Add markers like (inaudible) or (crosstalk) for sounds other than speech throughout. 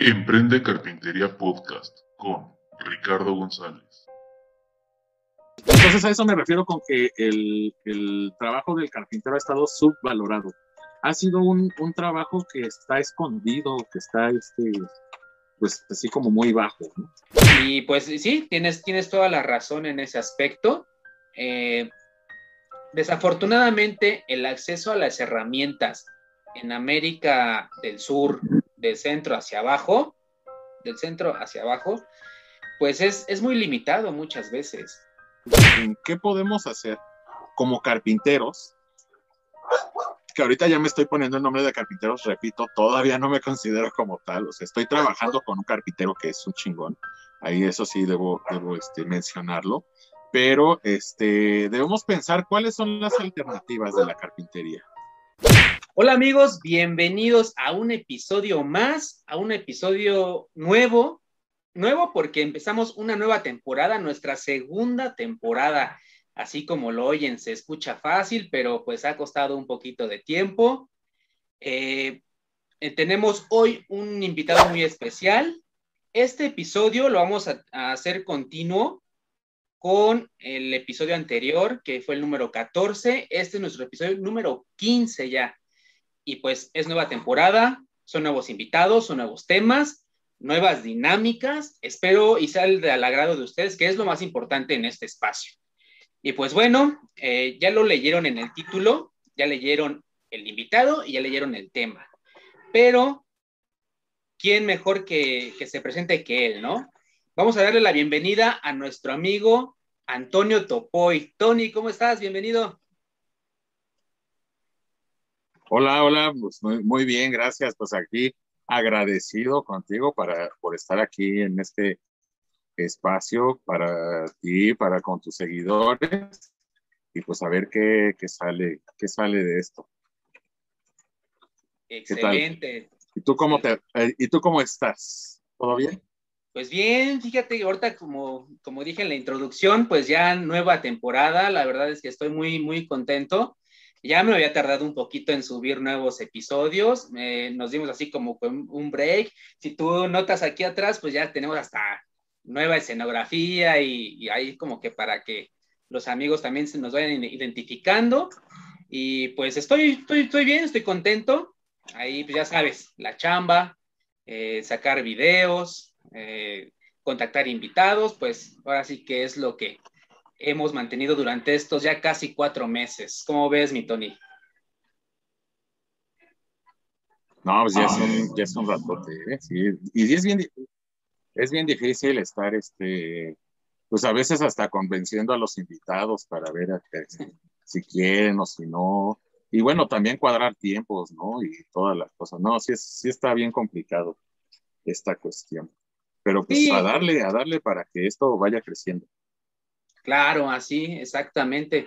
Emprende Carpintería Podcast con Ricardo González. Entonces a eso me refiero con que el, trabajo del carpintero ha estado subvalorado. Ha sido un, trabajo que está escondido, que está este, pues así como muy bajo. Y pues sí, tienes, tienes toda la razón en ese aspecto. Eh, desafortunadamente, el acceso a las herramientas en América del Sur, del centro hacia abajo, del centro hacia abajo, pues es, es muy limitado muchas veces. ¿Qué podemos hacer como carpinteros? Que ahorita ya me estoy poniendo el nombre de carpinteros, repito, todavía no me considero como tal, o sea, estoy trabajando con un carpintero que es un chingón, ahí eso sí debo, debo este, mencionarlo, pero este, debemos pensar cuáles son las alternativas de la carpintería. Hola amigos, bienvenidos a un episodio más, a un episodio nuevo, nuevo porque empezamos una nueva temporada, nuestra segunda temporada, así como lo oyen, se escucha fácil, pero pues ha costado un poquito de tiempo. Eh, eh, tenemos hoy un invitado muy especial. Este episodio lo vamos a, a hacer continuo con el episodio anterior, que fue el número 14. Este es nuestro episodio número 15 ya y pues es nueva temporada, son nuevos invitados, son nuevos temas, nuevas dinámicas. Espero y sea del agrado de ustedes, que es lo más importante en este espacio. Y pues bueno, eh, ya lo leyeron en el título, ya leyeron el invitado y ya leyeron el tema. Pero, ¿quién mejor que, que se presente que él, no? Vamos a darle la bienvenida a nuestro amigo Antonio Topoy. Tony, ¿cómo estás? Bienvenido. Hola, hola, pues muy, bien, gracias. Pues aquí agradecido contigo para, por estar aquí en este espacio para ti, para con tus seguidores y pues a ver qué, sale, qué sale de esto. Excelente. ¿Y tú cómo te, eh, y tú cómo estás? ¿Todo bien? Pues bien, fíjate, ahorita como, como dije en la introducción, pues ya nueva temporada, la verdad es que estoy muy, muy contento. Ya me había tardado un poquito en subir nuevos episodios, nos dimos así como un break. Si tú notas aquí atrás, pues ya tenemos hasta nueva escenografía y, ahí como que para que los amigos también se nos vayan identificando. Y pues estoy, estoy, estoy bien, estoy contento. Ahí pues ya sabes, la chamba, eh, sacar videos, eh, contactar invitados, pues ahora sí que es lo que, hemos mantenido durante estos ya casi cuatro meses. ¿Cómo ves, mi Tony? No, pues ya es un, ya es un ratote, ¿eh? Sí. Y es bien, es bien difícil estar, este, pues a veces hasta convenciendo a los invitados para ver si quieren o si no. Y bueno, también cuadrar tiempos, ¿no? Y todas las cosas. No, sí, sí está bien complicado esta cuestión. Pero pues a darle, a darle para que esto vaya creciendo. Claro, así, exactamente,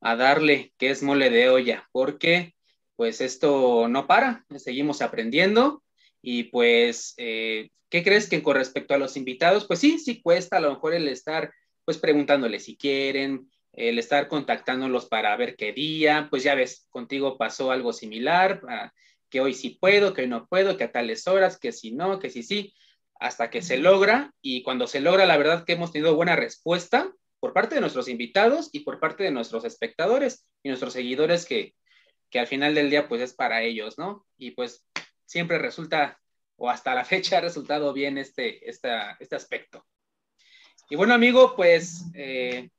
a darle que es mole de olla, porque pues esto no para, seguimos aprendiendo y pues, eh, ¿qué crees que con respecto a los invitados? Pues sí, sí cuesta a lo mejor el estar pues preguntándoles si quieren, el estar contactándolos para ver qué día, pues ya ves, contigo pasó algo similar, ah, que hoy sí puedo, que hoy no puedo, que a tales horas, que si no, que si sí, hasta que se logra y cuando se logra, la verdad que hemos tenido buena respuesta por parte de nuestros invitados y por parte de nuestros espectadores y nuestros seguidores que, que al final del día pues es para ellos, ¿no? Y pues siempre resulta, o hasta la (laughs) fecha ha resultado bien este, este aspecto. Y bueno, amigo, pues eh,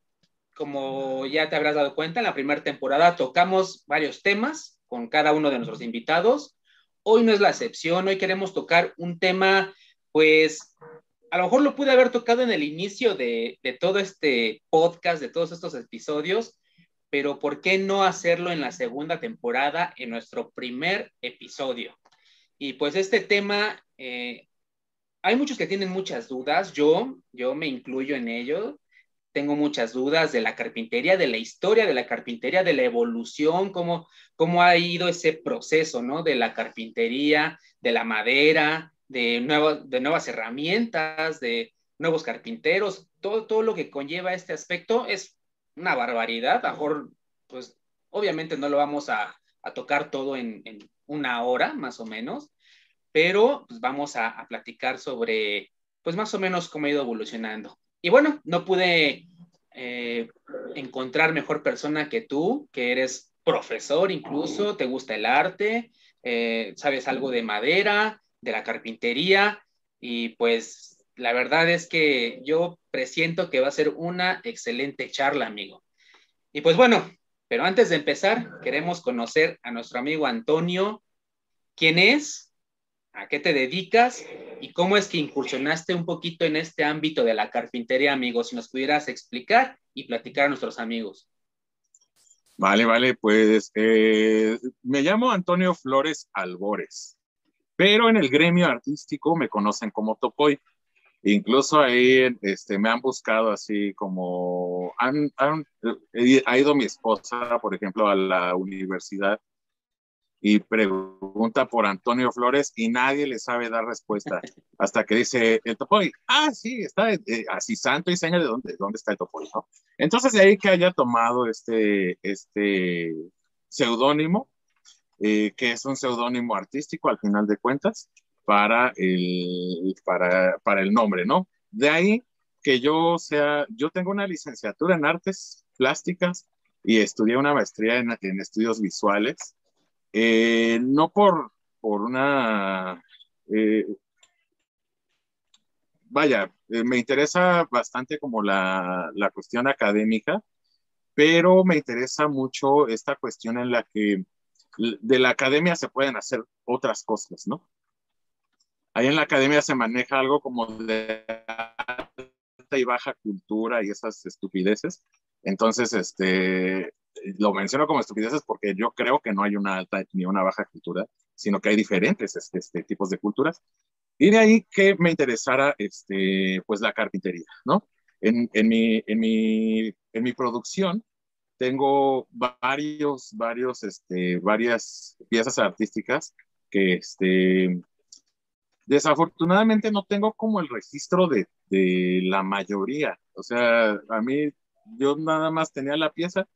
como ya te habrás dado cuenta, en la primera temporada tocamos varios temas con cada uno de nuestros invitados. Hoy no es la excepción, hoy queremos tocar un tema pues a lo mejor lo pude haber tocado en el inicio de, todo este podcast, de todos estos episodios, pero ¿por qué no hacerlo en la segunda temporada, en nuestro primer episodio? Y pues este tema, eh, hay muchos que tienen muchas dudas, yo, yo me incluyo en ello, tengo muchas dudas de la carpintería, de la historia de la carpintería, de la evolución, cómo, cómo ha ido ese proceso, ¿no? De la carpintería, de la madera, de, de nuevas herramientas, de nuevos carpinteros, todo, todo lo que conlleva este aspecto es una barbaridad. A mejor, pues, obviamente no lo vamos a, tocar todo en, una hora, más o menos, pero pues, vamos a, a, platicar sobre, pues más o menos cómo ha ido evolucionando. Y bueno, no pude eh, encontrar mejor persona que tú, que eres profesor incluso, te gusta el arte, eh, sabes algo de madera, de la carpintería, y pues la verdad es que yo presiento que va a ser una excelente charla, amigo. Y pues bueno, pero antes de empezar, queremos conocer a nuestro amigo Antonio. ¿Quién es? ¿A qué te dedicas? ¿Y cómo es que incursionaste un poquito en este ámbito de la carpintería, amigo? Si nos pudieras explicar y platicar a nuestros amigos. Vale, vale, pues eh, me llamo Antonio Flores Albores, pero en el gremio artístico me conocen como Topoy. Incluso ahí este, me han buscado así como, han, eh, ha ido mi esposa, por ejemplo, a la universidad y pregunta por Antonio Flores y nadie le sabe dar respuesta (laughs) hasta que dice el Topoy, ah, sí, está eh, así santo y seña de dónde, dónde está el Topoy, ¿no? Entonces de ahí que haya tomado este, este seudónimo, eh, que es un seudónimo artístico al final de cuentas, para el, para, para el nombre, ¿no? De ahí que yo sea, yo tengo una licenciatura en artes plásticas y estudié una maestría en, en estudios visuales eh, no por, por una... Eh, vaya, eh, me interesa bastante como la, la, cuestión académica, pero me interesa mucho esta cuestión en la que de la academia se pueden hacer otras cosas, ¿no? Ahí en la academia se maneja algo como de alta y baja cultura y esas estupideces. Entonces, este, lo menciono como estupideces porque yo creo que no hay una alta ni una baja cultura, sino que hay diferentes este, este, tipos de culturas. Y de ahí que me interesara este, pues la carpintería, ¿no? En, mi producción tengo varios, varios, este, varias piezas artísticas que este, desafortunadamente no tengo como el registro de, de la mayoría. O sea, a mí yo nada más tenía la pieza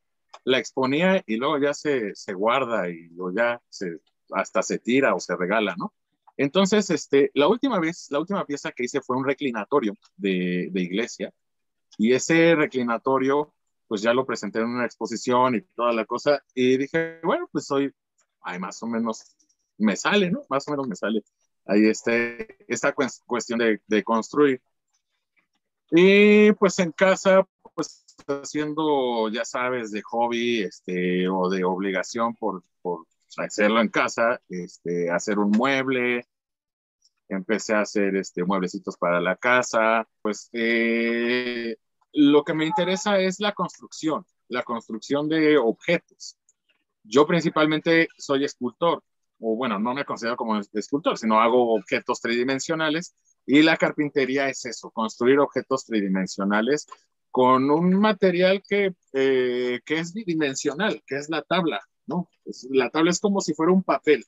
la exponía y luego ya se, se guarda y o ya se, hasta se tira o se regala, ¿no? Entonces, este, la última vez, la última pieza que hice fue un reclinatorio de, de iglesia y ese reclinatorio, pues ya lo presenté en una exposición y toda la cosa y dije, bueno, pues hoy, ay, más o menos me sale, ¿no? Más o menos me sale ahí este, esta cuestión de, de construir. Y pues en casa, pues haciendo, ya sabes, de hobby este, o de obligación por, por hacerlo en casa, este, hacer un mueble, empecé a hacer este, mueblecitos para la casa, pues eh, lo que me interesa es la construcción, la construcción de objetos. Yo principalmente soy escultor, o bueno, no me considero como escultor, sino hago objetos tridimensionales y la carpintería es eso, construir objetos tridimensionales con un material que, eh, que es bidimensional, que es la tabla, ¿no? la tabla es como si fuera un papel.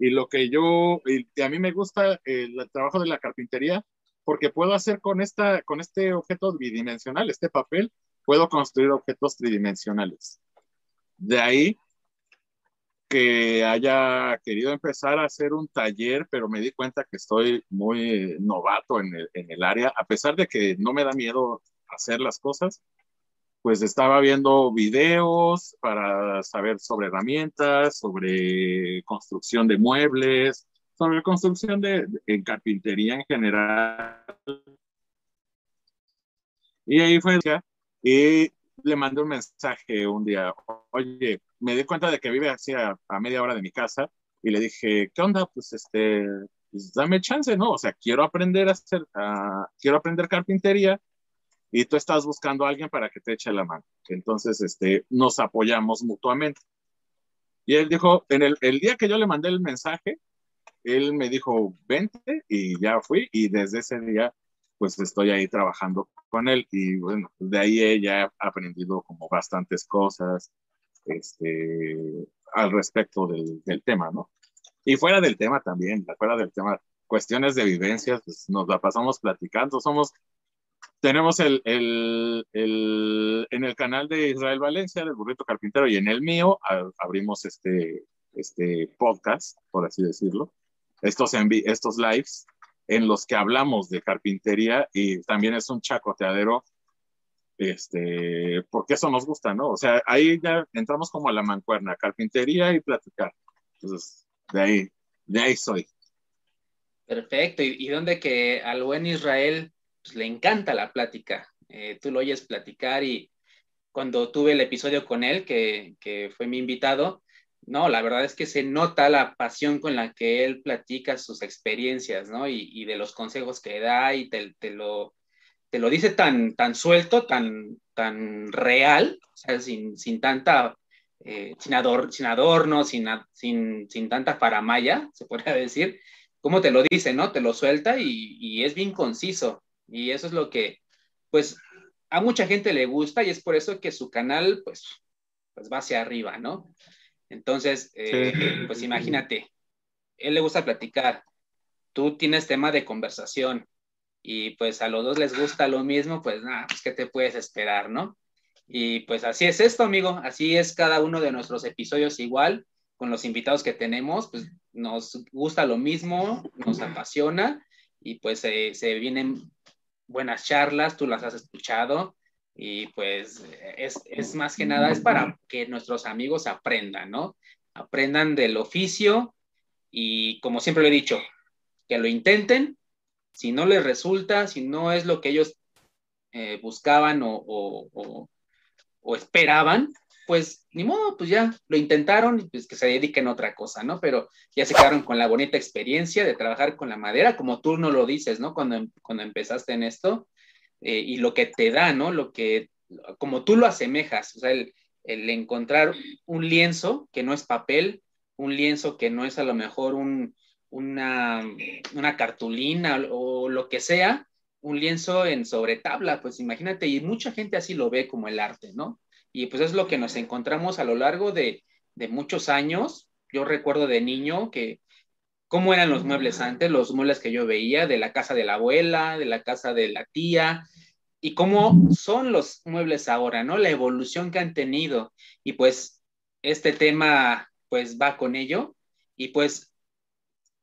Y lo que yo, y a mí me gusta el, trabajo de la carpintería, porque puedo hacer con, esta, con este objeto bidimensional, este papel, puedo construir objetos tridimensionales. De ahí que haya querido empezar a hacer un taller, pero me di cuenta que estoy muy novato en el, en el área, a pesar de que no me da miedo hacer las cosas, pues estaba viendo videos para saber sobre herramientas, sobre construcción de muebles, sobre construcción de, en carpintería en general. Y ahí fue, y le mandé un mensaje un día, oye, me di cuenta de que vive así a, media hora de mi casa y le dije, ¿qué onda? Pues este, pues dame chance, ¿no? O sea, quiero aprender a hacer, quiero aprender carpintería y tú estás buscando a alguien para que te eche la mano. Entonces, este, nos apoyamos mutuamente. Y él dijo, en el día que yo le mandé el mensaje, él me dijo, vente y ya fui y desde ese día pues estoy ahí trabajando con él y bueno, de ahí ya he aprendido como bastantes cosas este, al respecto del, del tema, ¿no? Y fuera del tema también, fuera del tema, cuestiones de vivencias, pues nos la pasamos platicando, somos tenemos el, el, el, en el canal de Israel Valencia, del Burrito Carpintero, y en el mío abrimos este, este podcast, por así decirlo, estos, estos lives en los que hablamos de carpintería y también es un chacoteadero, este, porque eso nos gusta, ¿no? O sea, ahí ya entramos como a la mancuerna, carpintería y platicar. Entonces, de ahí, de ahí soy. Perfecto, y, y donde que al buen Israel pues, le encanta la plática. Eh, tú lo oyes platicar y cuando tuve el episodio con él, que, que fue mi invitado, no, la verdad es que se nota la pasión con la que él platica sus experiencias, ¿no? Y, y de los consejos que da y te, lo, te lo dice tan, tan suelto, tan, tan real, sin, sin tanta, eh, sin, ador, sin adorno, sin, sin, sin tanta faramaya, se podría decir, como te lo dice, ¿no? Te lo suelta y, y es bien conciso. Y eso es lo que, pues, a mucha gente le gusta y es por eso que su canal, pues, pues va hacia arriba, ¿no? Entonces, eh, sí. pues imagínate, él le gusta platicar, tú tienes tema de conversación y pues a los dos les gusta lo mismo, pues nada, pues qué te puedes esperar, ¿no? Y pues así es esto, amigo, así es cada uno de nuestros episodios igual, con los invitados que tenemos, pues nos gusta lo mismo, nos apasiona y pues eh, se vienen buenas charlas, tú las has escuchado y pues es, es, más que nada, es para que nuestros amigos aprendan, ¿no? Aprendan del oficio y como siempre lo he dicho, que lo intenten, si no les resulta, si no es lo que ellos eh, buscaban o, o, esperaban, pues ni modo, pues ya lo intentaron y pues que se dediquen a otra cosa, ¿no? Pero ya se quedaron con la bonita experiencia de trabajar con la madera, como tú no lo dices, ¿no? Cuando, cuando empezaste en esto, eh, y lo que te da, ¿no? Lo que, como tú lo asemejas, o sea, el, el, encontrar un lienzo que no es papel, un lienzo que no es a lo mejor un, una, una cartulina o lo que sea, un lienzo en sobre tabla, pues imagínate, y mucha gente así lo ve como el arte, ¿no? Y pues es lo que nos encontramos a lo largo de, de muchos años. Yo recuerdo de niño que cómo eran los muebles antes, los muebles que yo veía de la casa de la abuela, de la casa de la tía, y cómo son los muebles ahora, ¿no? La evolución que han tenido. Y pues este tema pues va con ello. Y pues,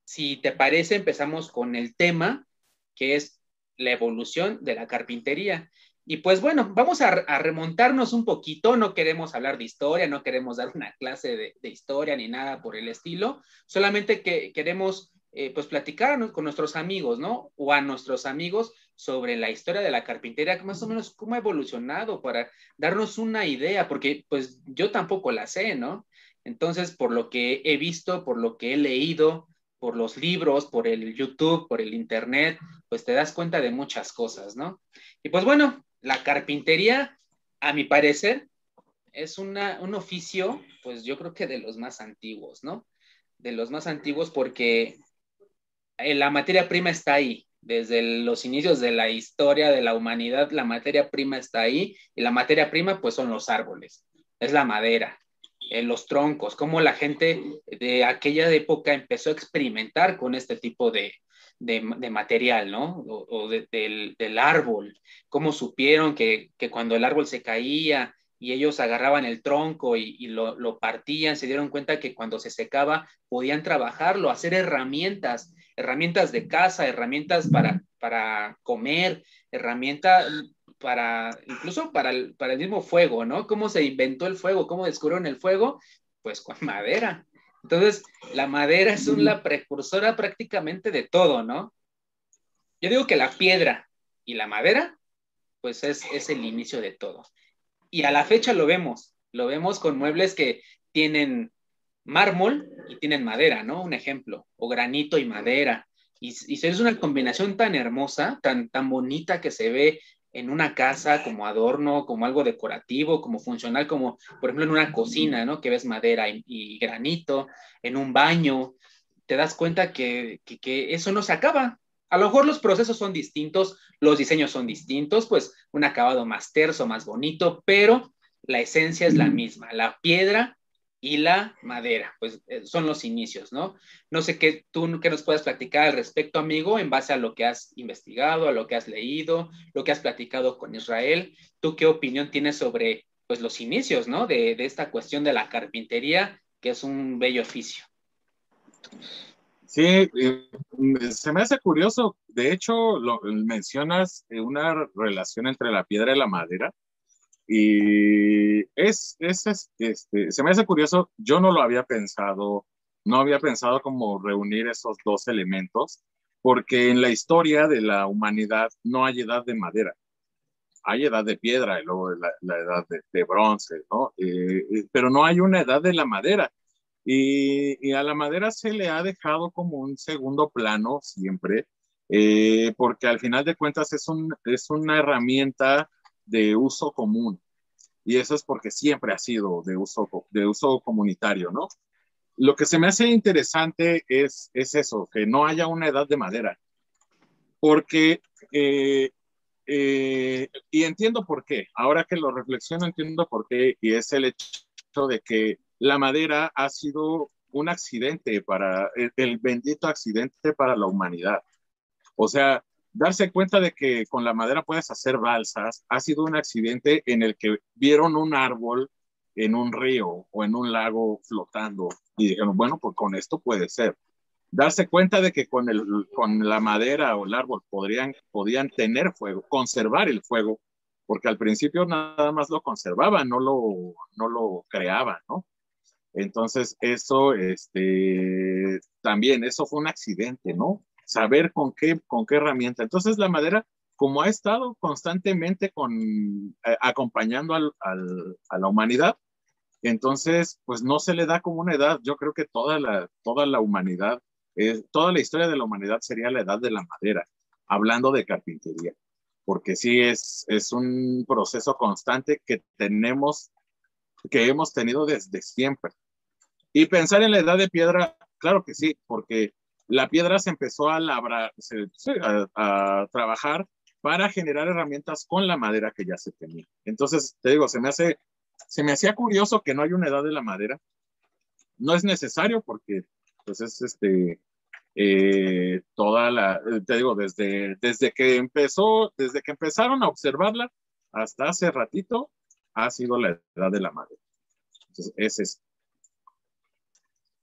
si te parece, empezamos con el tema que es la evolución de la carpintería. Y pues bueno, vamos a, remontarnos un poquito, no queremos hablar de historia, no queremos dar una clase de, de historia ni nada por el estilo, solamente que queremos eh, pues platicar con nuestros amigos, ¿no? O a nuestros amigos sobre la historia de la carpintería, más o menos cómo ha evolucionado para darnos una idea, porque pues yo tampoco la sé, ¿no? Entonces, por lo que he visto, por lo que he leído, por los libros, por el YouTube, por el Internet, pues te das cuenta de muchas cosas, ¿no? Y pues bueno, la carpintería, a mi parecer, es una, un oficio, pues yo creo que de los más antiguos, ¿no? De los más antiguos porque la materia prima está ahí. Desde los inicios de la historia de la humanidad, la materia prima está ahí y la materia prima pues son los árboles, es la madera, eh, los troncos, cómo la gente de aquella época empezó a experimentar con este tipo de, de, material, ¿no? O, o de, del, del, árbol, cómo supieron que, que, cuando el árbol se caía y ellos agarraban el tronco y, y lo, lo, partían, se dieron cuenta que cuando se secaba podían trabajarlo, hacer herramientas, herramientas de casa, herramientas para, para comer, herramientas para, incluso para el, para el mismo fuego, ¿no? ¿Cómo se inventó el fuego? ¿Cómo descubrieron el fuego? Pues con madera. Entonces, la madera es una precursora prácticamente de todo, ¿no? Yo digo que la piedra y la madera, pues es, es el inicio de todo. Y a la fecha lo vemos, lo vemos con muebles que tienen mármol y tienen madera, ¿no? Un ejemplo, o granito y madera. Y, y es una combinación tan hermosa, tan, tan bonita que se ve en una casa como adorno, como algo decorativo, como funcional, como por ejemplo en una cocina, ¿no? Que ves madera y, y granito, en un baño, te das cuenta que, que, que, eso no se acaba. A lo mejor los procesos son distintos, los diseños son distintos, pues un acabado más terso, más bonito, pero la esencia es la misma. La piedra y la madera, pues eh, son los inicios, ¿no? No sé qué tú qué nos puedes platicar al respecto, amigo, en base a lo que has investigado, a lo que has leído, lo que has platicado con Israel. ¿Tú qué opinión tienes sobre pues los inicios, ¿no? De, de esta cuestión de la carpintería, que es un bello oficio. Sí, se me hace curioso. De hecho, lo, mencionas una relación entre la piedra y la madera. Y es, es, este, se me hace curioso. Yo no lo había pensado, no había pensado como reunir esos dos elementos, porque en la historia de la humanidad no hay edad de madera. Hay edad de piedra y luego la, edad de, bronce, ¿no? Eh, eh, pero no hay una edad de la madera. Y, a la madera se le ha dejado como un segundo plano siempre, eh, porque al final de cuentas es, un, es una herramienta de uso común. Y eso es porque siempre ha sido de uso, de uso comunitario, ¿no? Lo que se me hace interesante es, es eso, que no haya una edad de madera. Porque, eh, eh, y entiendo por qué, ahora que lo reflexiono entiendo por qué, y es el hecho de que la madera ha sido un accidente para, el, bendito accidente para la humanidad. O sea, darse cuenta de que con la madera puedes hacer balsas ha sido un accidente en el que vieron un árbol en un río o en un lago flotando y dijeron, bueno, pues con esto puede ser. Darse cuenta de que con, el, con la madera o el árbol podrían, podían tener fuego, conservar el fuego, porque al principio nada más lo conservaban, no lo, no lo creaban, ¿no? Entonces, eso, este, también, eso fue un accidente, ¿no? Saber con qué, con qué herramienta. Entonces, la madera, como ha estado constantemente con, eh, acompañando al, al, a la humanidad, entonces, pues no se le da como una edad. Yo creo que toda la, toda la humanidad, toda la historia de la humanidad sería la edad de la madera, hablando de carpintería, porque sí es, es un proceso constante que tenemos, que hemos tenido desde siempre. Y pensar en la edad de piedra, claro que sí, porque la piedra se empezó a labrar, a, trabajar para generar herramientas con la madera que ya se tenía. Entonces, te digo, se me hace, se me hacía curioso que no hay una edad de la madera. No es necesario porque, pues es este, eh, toda la, te digo, desde, desde que empezó, desde que empezaron a observarla hasta hace ratito, ha sido la edad de la madera. Entonces, ese es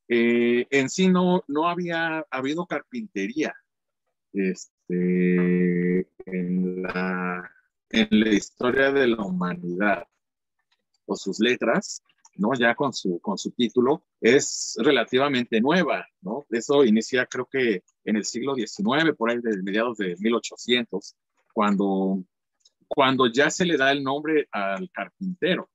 eh, en sí no, no había habido carpintería este, en, la, en la historia de la humanidad o sus letras, ¿no? Ya con su, con su título, es relativamente nueva, ¿no? Eso inicia creo que en el siglo XIX, por ahí de mediados de 1800, cuando, cuando ya se le da el nombre al carpintero.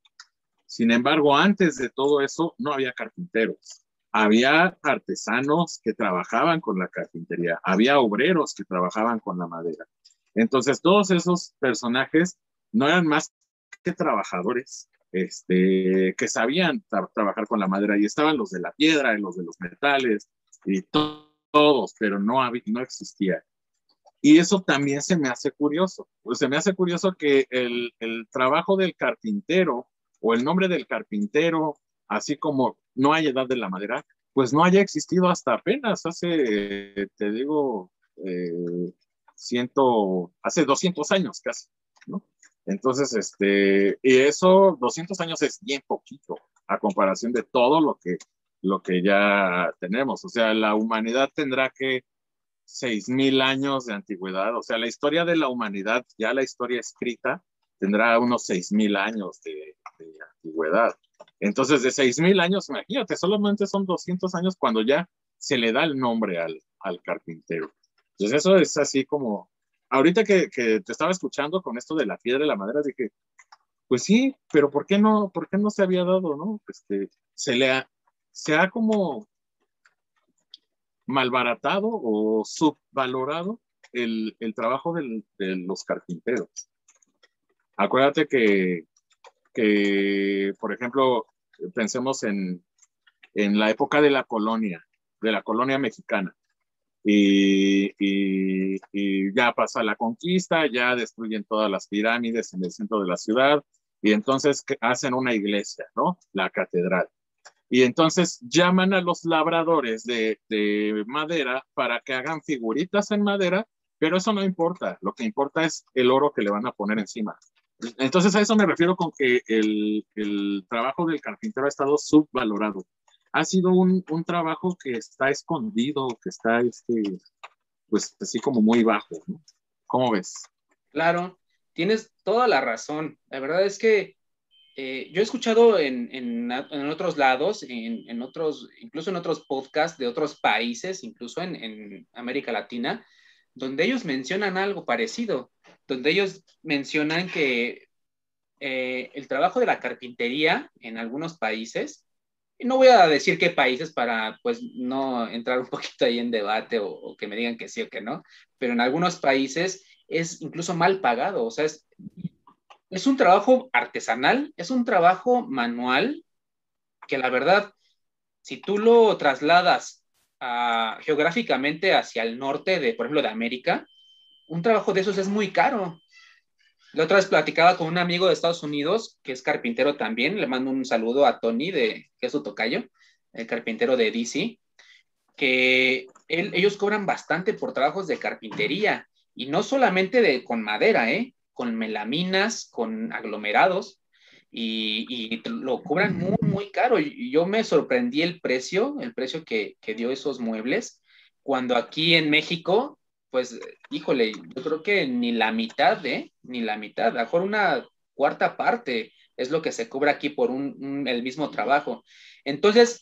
Sin embargo, antes de todo eso, no había carpinteros había artesanos que trabajaban con la carpintería, había obreros que trabajaban con la madera. Entonces, todos esos personajes no eran más que trabajadores este, que sabían trabajar con la madera y estaban los de la piedra y los de los metales y todos, pero no, había, no existía. Y eso también se me hace curioso. Pues se me hace curioso que el, el trabajo del carpintero o el nombre del carpintero, así como no hay edad de la madera, pues no haya existido hasta apenas hace, te digo, eh, ciento, hace 200 años casi, ¿no? Entonces, este, y eso, 200 años es bien poquito a comparación de todo lo que, lo que ya tenemos. O sea, la humanidad tendrá que 6.000 años de antigüedad. O sea, la historia de la humanidad, ya la historia escrita, tendrá unos 6.000 años de, de antigüedad. Entonces, de 6.000 años, imagínate, solamente son 200 años cuando ya se le da el nombre al, al carpintero. Entonces, eso es así como, ahorita que, que, te estaba escuchando con esto de la piedra y la madera, dije, pues sí, pero ¿por qué no, por qué no se había dado, no? Este, se le ha, se ha como malbaratado o subvalorado el, el trabajo del, de los carpinteros. Acuérdate que que, por ejemplo, pensemos en, en la época de la colonia, de la colonia mexicana. Y, ya pasa la conquista, ya destruyen todas las pirámides en el centro de la ciudad y entonces hacen una iglesia, ¿no? La catedral. Y entonces llaman a los labradores de madera para que hagan figuritas en madera, pero eso no importa, lo que importa es el oro que le van a poner encima. Entonces a eso me refiero con que el, el, trabajo del carpintero ha estado subvalorado. ha sido un, un, trabajo que está escondido, que está, este, pues, así como muy bajo. ¿Cómo ves? Claro, tienes toda la razón. La verdad es que eh, yo he escuchado en, en, en otros lados, en, en, otros, incluso en otros podcasts de otros países, incluso en, América Latina, donde ellos mencionan algo parecido, donde ellos mencionan que eh, el trabajo de la carpintería en algunos países y no voy a decir qué países para pues no entrar (laughs) un poquito ahí en debate o, que me digan que sí o que no, pero en algunos países es incluso mal pagado, o sea, es, es un trabajo artesanal, es un trabajo manual que la verdad, si tú lo trasladas geográficamente hacia el norte de, por ejemplo, de América, un trabajo de esos es muy caro. La otra vez platicaba con un amigo de Estados Unidos, que es carpintero también, le mando un saludo a Tony, de, que es su tocayo, el carpintero de DC, que ellos cobran bastante por trabajos de carpintería, y no solamente de, con madera, ¿eh? con melaminas, con aglomerados, y, lo cobran muy, muy caro. Y yo me sorprendí el precio, el precio que, que dio esos muebles, cuando aquí en México pues, híjole, yo creo que ni la mitad, ¿eh? Ni la mitad, a lo mejor una cuarta parte es lo que se cobra aquí por un, el mismo trabajo. Entonces,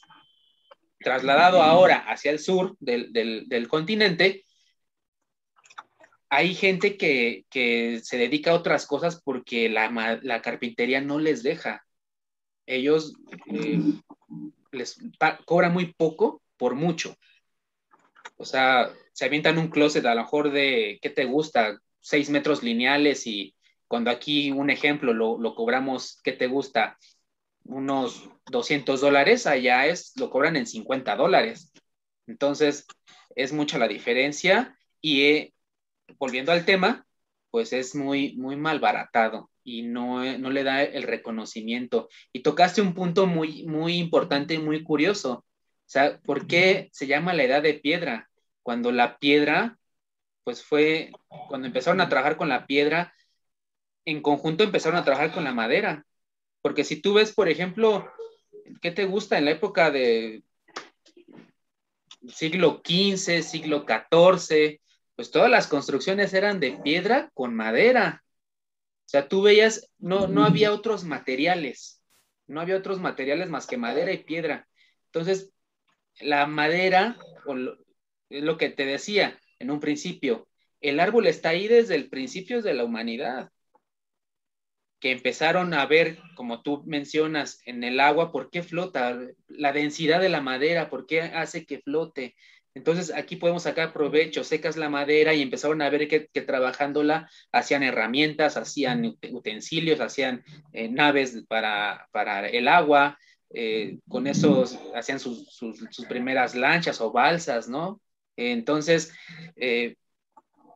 trasladado ahora hacia el sur del, del, continente, hay gente que, que, se dedica a otras cosas porque la, la carpintería no les deja. Ellos eh, les cobran muy poco por mucho. O sea, se avientan un closet a lo mejor de, ¿qué te gusta? Seis metros lineales y cuando aquí un ejemplo lo, cobramos, ¿qué te gusta? Unos 200 dólares, allá es, lo cobran en 50 dólares. Entonces, es mucha la diferencia y eh, volviendo al tema, pues es muy, muy mal baratado y no, no le da el reconocimiento. Y tocaste un punto muy, muy importante y muy curioso. O sea, ¿por qué se llama la edad de piedra? Cuando la piedra, pues fue, cuando empezaron a trabajar con la piedra, en conjunto empezaron a trabajar con la madera. Porque si tú ves, por ejemplo, ¿qué te gusta en la época de siglo XV, siglo XIV? Pues todas las construcciones eran de piedra con madera. O sea, tú veías, no, no había otros materiales, no había otros materiales más que madera y piedra. Entonces, la madera, o es lo que te decía en un principio. El árbol está ahí desde el principio de la humanidad, que empezaron a ver, como tú mencionas, en el agua, por qué flota, la densidad de la madera, por qué hace que flote. Entonces aquí podemos sacar provecho, secas la madera y empezaron a ver que, trabajándola hacían herramientas, hacían utensilios, hacían eh, naves para, el agua, eh, con esos hacían sus, sus, primeras lanchas o balsas, ¿no? Entonces, eh,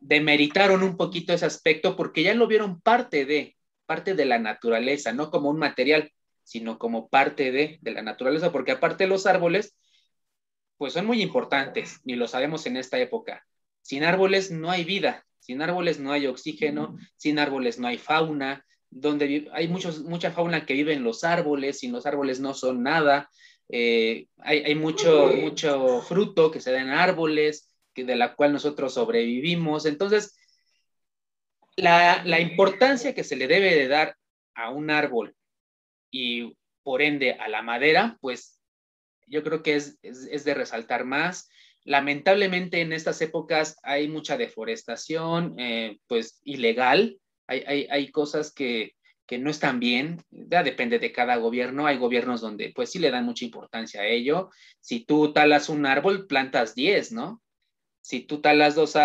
demeritaron un poquito ese aspecto porque ya lo vieron parte de, parte de la naturaleza, no como un material, sino como parte de, de la naturaleza, porque aparte los árboles, pues son muy importantes, ni lo sabemos en esta época. Sin árboles no hay vida, sin árboles no hay oxígeno, sin árboles no hay fauna, donde hay muchos, mucha fauna que vive en los árboles, sin los árboles no son nada, eh, hay, mucho, mucho fruto que se da en árboles, que, de la cual nosotros sobrevivimos. Entonces, la, importancia que se le debe de dar a un árbol y por ende a la madera, pues yo creo que es, de resaltar más. Lamentablemente en estas épocas hay mucha deforestación, eh, pues ilegal. Hay, hay cosas que, que no están bien, ya depende de cada gobierno, hay gobiernos donde pues sí le dan mucha importancia a ello, si tú talas un árbol, plantas 10, ¿no? Si tú talas dos,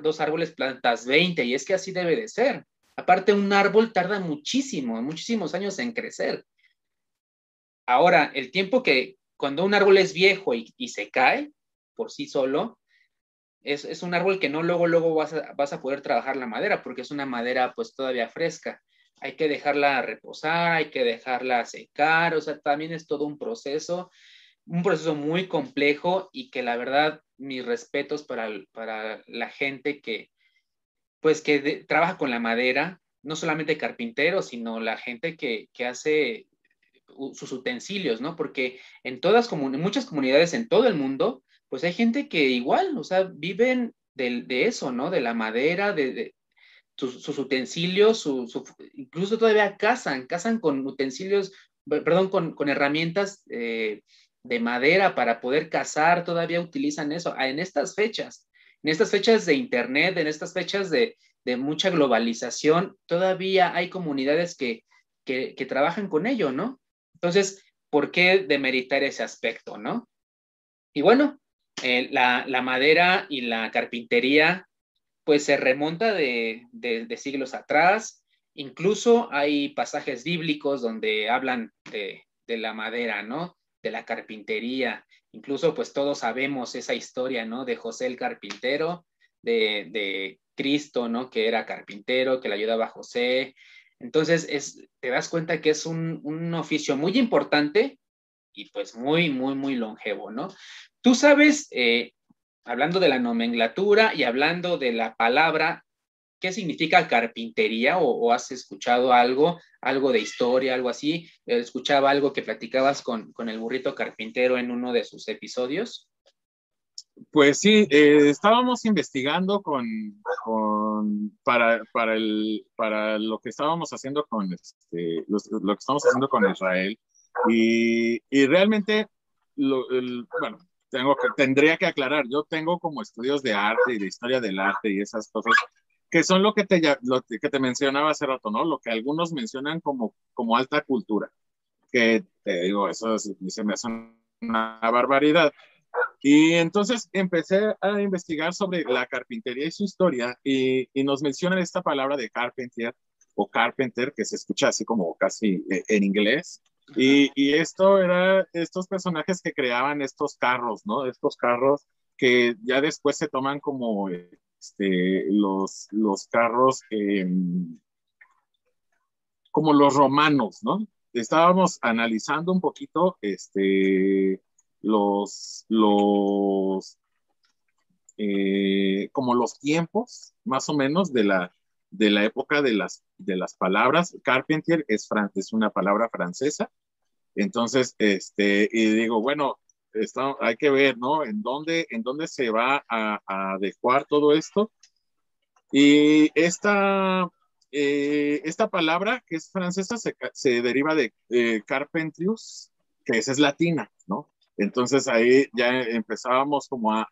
dos árboles, plantas 20, y es que así debe de ser. Aparte, un árbol tarda muchísimo, muchísimos años en crecer. Ahora, el tiempo que cuando un árbol es viejo y, se cae por sí solo, es, es, un árbol que no luego, luego vas a, vas a poder trabajar la madera, porque es una madera pues todavía fresca hay que dejarla reposar, hay que dejarla secar, o sea, también es todo un proceso, un proceso muy complejo y que la verdad, mis respetos para, para la gente que, pues, que trabaja con la madera, no solamente carpinteros, sino la gente que, que hace sus utensilios, ¿no? Porque en todas, en muchas comunidades en todo el mundo, pues hay gente que igual, o sea, viven de, de eso, ¿no? De la madera, de, sus, utensilios, incluso todavía cazan, cazan con utensilios, perdón, con, herramientas eh, de madera para poder cazar, todavía utilizan eso. Ah, en estas fechas, en estas fechas de Internet, en estas fechas de, mucha globalización, todavía hay comunidades que, que, trabajan con ello, ¿no? Entonces, ¿por qué demeritar ese aspecto, no? Y bueno, eh, la, la, madera y la carpintería pues se remonta de, siglos atrás. Incluso hay pasajes bíblicos donde hablan de, la madera, ¿no? De la carpintería. Incluso pues todos sabemos esa historia, ¿no? De José el carpintero, de, Cristo, ¿no? Que era carpintero, que le ayudaba a José. Entonces, es, te das cuenta que es un, un, oficio muy importante y pues muy, muy, muy longevo, ¿no? Tú sabes, eh, hablando de la nomenclatura y hablando de la palabra, ¿qué significa carpintería? ¿O, has escuchado algo, algo de historia, algo así? ¿Escuchaba algo que platicabas con, el burrito carpintero en uno de sus episodios? Pues sí, eh, estábamos investigando con, para, para, el, para lo que estábamos haciendo con este, lo, que estamos haciendo con Israel y, y realmente, lo, el, bueno, tengo que, tendría que aclarar, yo tengo como estudios de arte y de historia del arte y esas cosas, que son lo que te, lo que te mencionaba hace rato, ¿no? Lo que algunos mencionan como, como alta cultura, que te digo, eso se me hace una barbaridad. Y entonces empecé a investigar sobre la carpintería y su historia y, y nos mencionan esta palabra de carpenter o carpenter, que se escucha así como casi eh, en inglés, y, esto era estos personajes que creaban estos carros, ¿no? Estos carros que ya después se toman como este, los, los carros em, como los romanos, ¿no? Estábamos analizando un poquito este, los, los eh, como los tiempos más o menos de la, de la época de las, de las palabras. Carpentier es, es una palabra francesa. Entonces, este, y digo, bueno, hay que ver, ¿no? En dónde, en dónde se va a, adecuar todo esto. Y esta, eh, esta palabra que es francesa se, deriva de carpentrius, que esa es latina, ¿no? Entonces ahí ya empezábamos como a,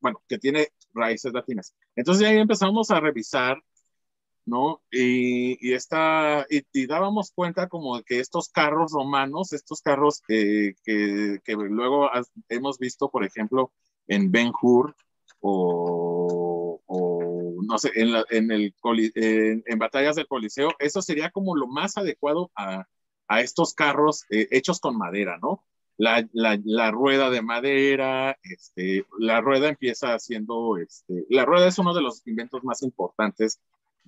bueno, que tiene raíces latinas. Entonces ahí empezamos a revisar ¿no? Y, y, esta, y, dábamos cuenta como que estos carros romanos, estos carros que, que, luego hemos visto, por ejemplo, en Ben Hur o, no sé, en, en, el, en, batallas del Coliseo, eso sería como lo más adecuado a, a estos carros eh, hechos con madera, ¿no? La, la, la, rueda de madera, este, la rueda empieza haciendo, este, la rueda es uno de los inventos más importantes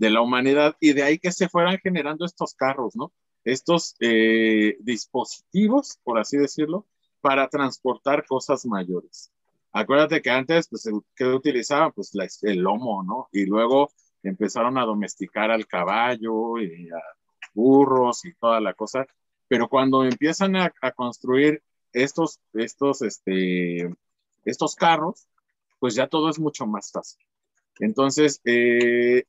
de la humanidad y de ahí que se fueran generando estos carros, ¿no? Estos eh, dispositivos, por así decirlo, para transportar cosas mayores. Acuérdate que antes, pues, ¿qué utilizaban? Pues el lomo, ¿no? Y luego empezaron a domesticar al caballo y a burros y toda la cosa. Pero cuando empiezan a, construir estos, estos, este, estos carros, pues ya todo es mucho más fácil. Entonces, eh,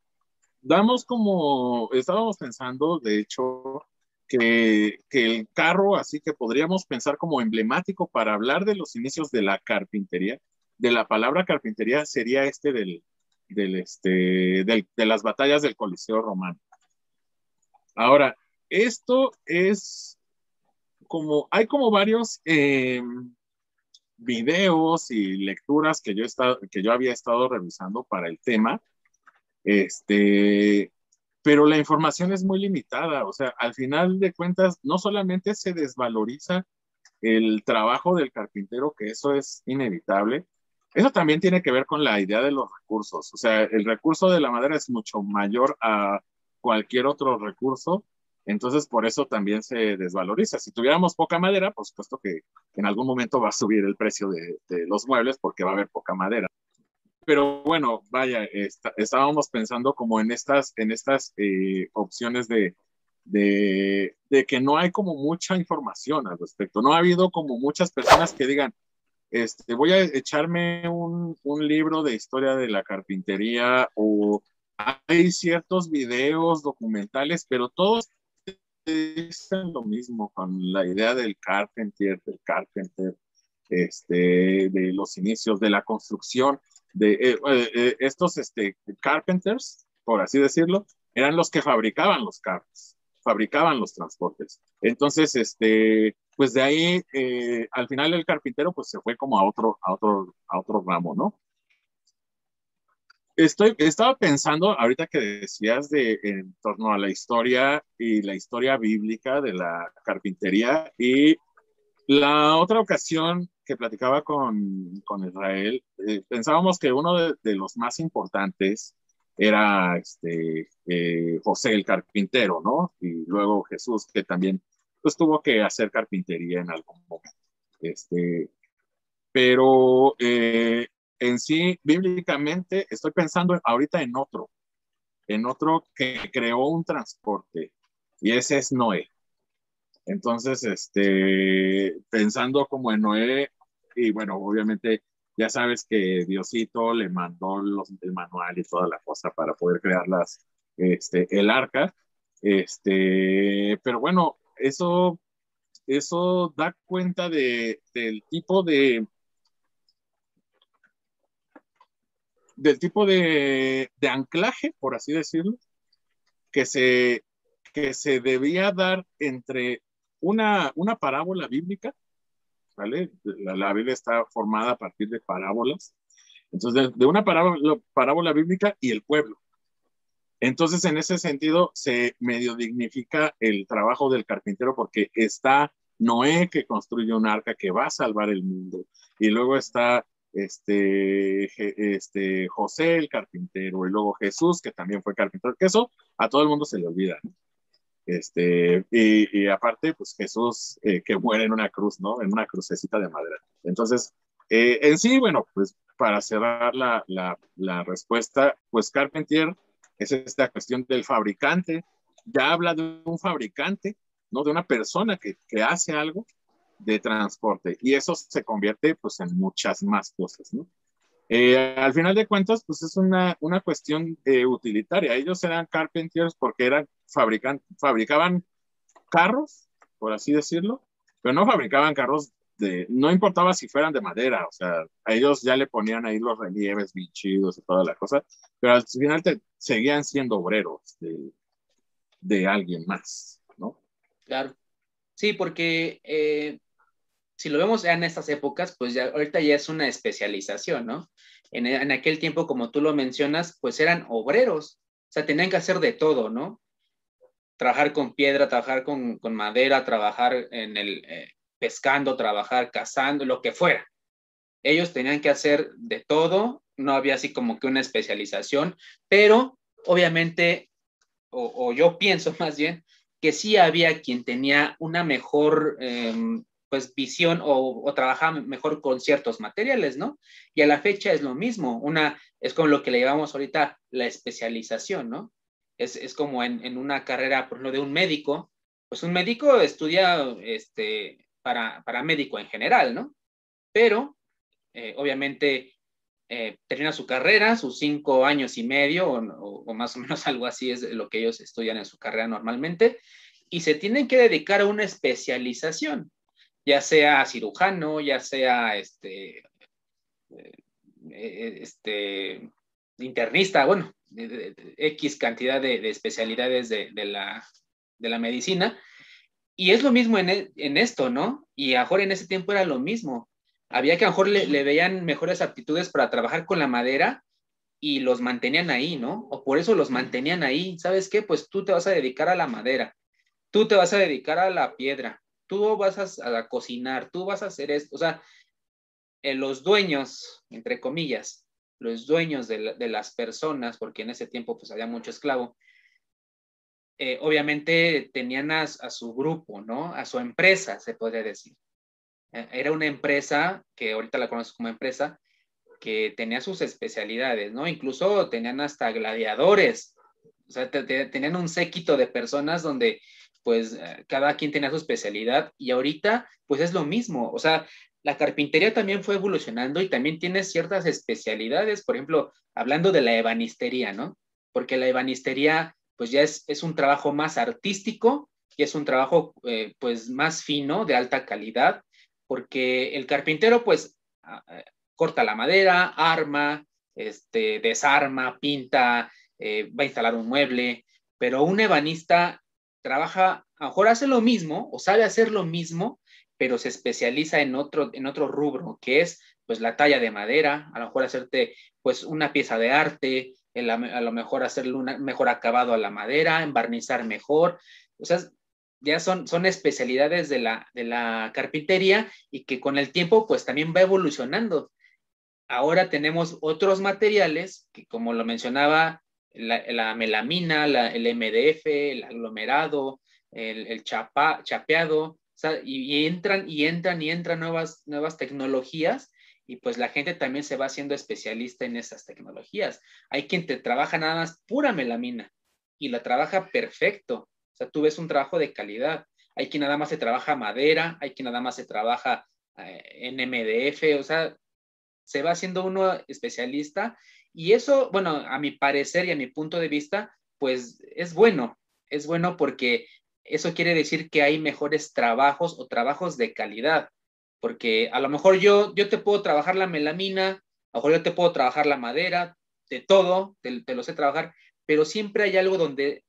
damos como, estábamos pensando, de hecho, que, que, el carro, así que podríamos pensar como emblemático para hablar de los inicios de la carpintería, de la palabra carpintería, sería este del, del, este, del, de las batallas del Coliseo Romano. Ahora, esto es como, hay como varios eh, videos y lecturas que yo, estado, que yo había estado revisando para el tema este, pero la información es muy limitada, o sea, al final de cuentas, no solamente se desvaloriza el trabajo del carpintero, que eso es inevitable, eso también tiene que ver con la idea de los recursos, o sea, el recurso de la madera es mucho mayor a cualquier otro recurso, entonces por eso también se desvaloriza. Si tuviéramos poca madera, por supuesto que en algún momento va a subir el precio de, de los muebles porque va a haber poca madera pero bueno, vaya, estábamos pensando como en estas, en estas eh, opciones de, de, de, que no hay como mucha información al respecto. No ha habido como muchas personas que digan, este, voy a echarme un, un libro de historia de la carpintería o hay ciertos videos documentales, pero todos dicen lo mismo con la idea del carpenter, del carpenter, este, de los inicios de la construcción, de eh, eh, eh, estos este, carpenters, por así decirlo, eran los que fabricaban los carros, fabricaban los transportes. Entonces, este, pues de ahí, al final el carpintero, pues se fue como a otro, a otro, a otro ramo, ¿no? Estoy, estaba pensando ahorita que decías de en torno a la historia y la historia bíblica de la carpintería y la otra ocasión que platicaba con, con Israel, eh, pensábamos que uno de, los más importantes era este, eh, José el carpintero, ¿no? Y luego Jesús, que también pues, tuvo que hacer carpintería en algún momento. Este, pero eh, en sí, bíblicamente, estoy pensando ahorita en otro, en otro que creó un transporte, y ese es Noé. Entonces, este, pensando como en Noé, y bueno, obviamente ya sabes que Diosito le mandó los, el manual y toda la cosa para poder crear las, este, el arca, este, pero bueno, eso, eso da cuenta de, del tipo de, del tipo de, de, anclaje, por así decirlo, que se, que se debía dar entre una, una parábola bíblica, ¿vale? La, Biblia está formada a partir de parábolas. Entonces, de, una parábola, parábola bíblica y el pueblo. Entonces, en ese sentido, se medio dignifica el trabajo del carpintero porque está Noé que construye un arca que va a salvar el mundo. Y luego está este, este José el carpintero y luego Jesús que también fue carpintero, que eso a todo el mundo se le olvida, ¿no? Este, y, aparte, pues Jesús eh, que muere en una cruz, ¿no? En una crucecita de madera. Entonces, eh, en sí, bueno, pues para cerrar la, la, respuesta, pues Carpentier es esta cuestión del fabricante, ya habla de un fabricante, ¿no? De una persona que, que hace algo de transporte y eso se convierte pues en muchas más cosas, ¿no? Eh, al final de cuentas, pues es una, una cuestión eh, utilitaria. Ellos eran carpenters porque eran fabrican, fabricaban carros, por así decirlo, pero no fabricaban carros de, no importaba si fueran de madera, o sea, a ellos ya le ponían ahí los relieves bien chidos y toda la cosa, pero al final te, seguían siendo obreros de, de alguien más, ¿no? Claro. Sí, porque eh, si lo vemos en estas épocas, pues ya ahorita ya es una especialización, ¿no? En, aquel tiempo, como tú lo mencionas, pues eran obreros, o sea, tenían que hacer de todo, ¿no? Trabajar con piedra, trabajar con, con madera, trabajar en el eh, pescando, trabajar cazando, lo que fuera. Ellos tenían que hacer de todo, no había así como que una especialización, pero obviamente, o, yo pienso (laughs) más bien, que sí había quien tenía una mejor eh, pues visión o, o trabajar mejor con ciertos materiales, ¿no? Y a la fecha es lo mismo, una, es como lo que le llamamos ahorita la especialización, ¿no? Es, es como en, en, una carrera, por ejemplo, de un médico, pues un médico estudia este, para, para médico en general, ¿no? Pero, eh, obviamente, eh, termina su carrera, sus cinco años y medio, o, más o menos (laughs) algo así es lo que ellos estudian en su carrera normalmente, y se tienen que dedicar a una especialización ya sea cirujano, ya sea este, eh, este internista, bueno, X cantidad de, especialidades de, la, de, la, medicina. Y es lo mismo en, e, en, esto, ¿no? Y a en ese tiempo era lo mismo. Había que a le, le veían mejores aptitudes para trabajar con la madera y los mantenían ahí, ¿no? O por eso los mantenían ahí. ¿Sabes qué? Pues tú te vas a dedicar a la madera, tú te vas a dedicar a la piedra, tú vas a, cocinar, tú vas a hacer esto, o sea, eh, los dueños, entre comillas, los dueños de, las personas, porque en ese tiempo pues había mucho esclavo, eh, obviamente tenían a, su grupo, ¿no? A su empresa, se podría decir. Eh, era una empresa, que ahorita la conozco como empresa, que tenía sus especialidades, ¿no? Incluso tenían hasta gladiadores O sea, tenían un séquito de personas donde pues eh, cada quien tenía su especialidad y ahorita pues es lo mismo. O sea, la carpintería también fue evolucionando y también tiene ciertas especialidades, por ejemplo, hablando de la ebanistería, ¿no? Porque la ebanistería pues ya es, es un trabajo más artístico y es un trabajo eh, pues más fino, de alta calidad, porque el carpintero pues corta la madera, arma, este, desarma, pinta, eh, va a instalar un mueble, pero un ebanista trabaja, a lo mejor hace lo mismo o sabe hacer lo mismo, pero se especializa en otro, en otro rubro, que es pues la talla de madera, a lo mejor hacerte pues una pieza de arte, a lo mejor hacerle un mejor acabado a la madera, embarnizar mejor. O sea, ya son, son especialidades de la, de la carpintería y que con el tiempo pues también va evolucionando. Ahora tenemos otros materiales que como lo mencionaba, la, melamina, el MDF, el aglomerado, el, chapa, chapeado, y, entran y entran y entran nuevas, nuevas tecnologías y pues la gente también se va haciendo especialista en esas tecnologías. Hay quien te trabaja nada más pura melamina y la trabaja perfecto. O sea, tú ves un trabajo de calidad. Hay quien nada más se trabaja madera, hay quien nada más se trabaja eh, en MDF, o sea, se va haciendo uno especialista y eso, bueno, a mi parecer y a mi punto de vista, pues es bueno, es bueno porque eso quiere decir que hay mejores trabajos o trabajos de calidad porque a lo mejor yo, yo te puedo trabajar la melamina, a lo mejor yo te puedo trabajar la madera, de todo, te, lo sé trabajar, pero siempre hay algo donde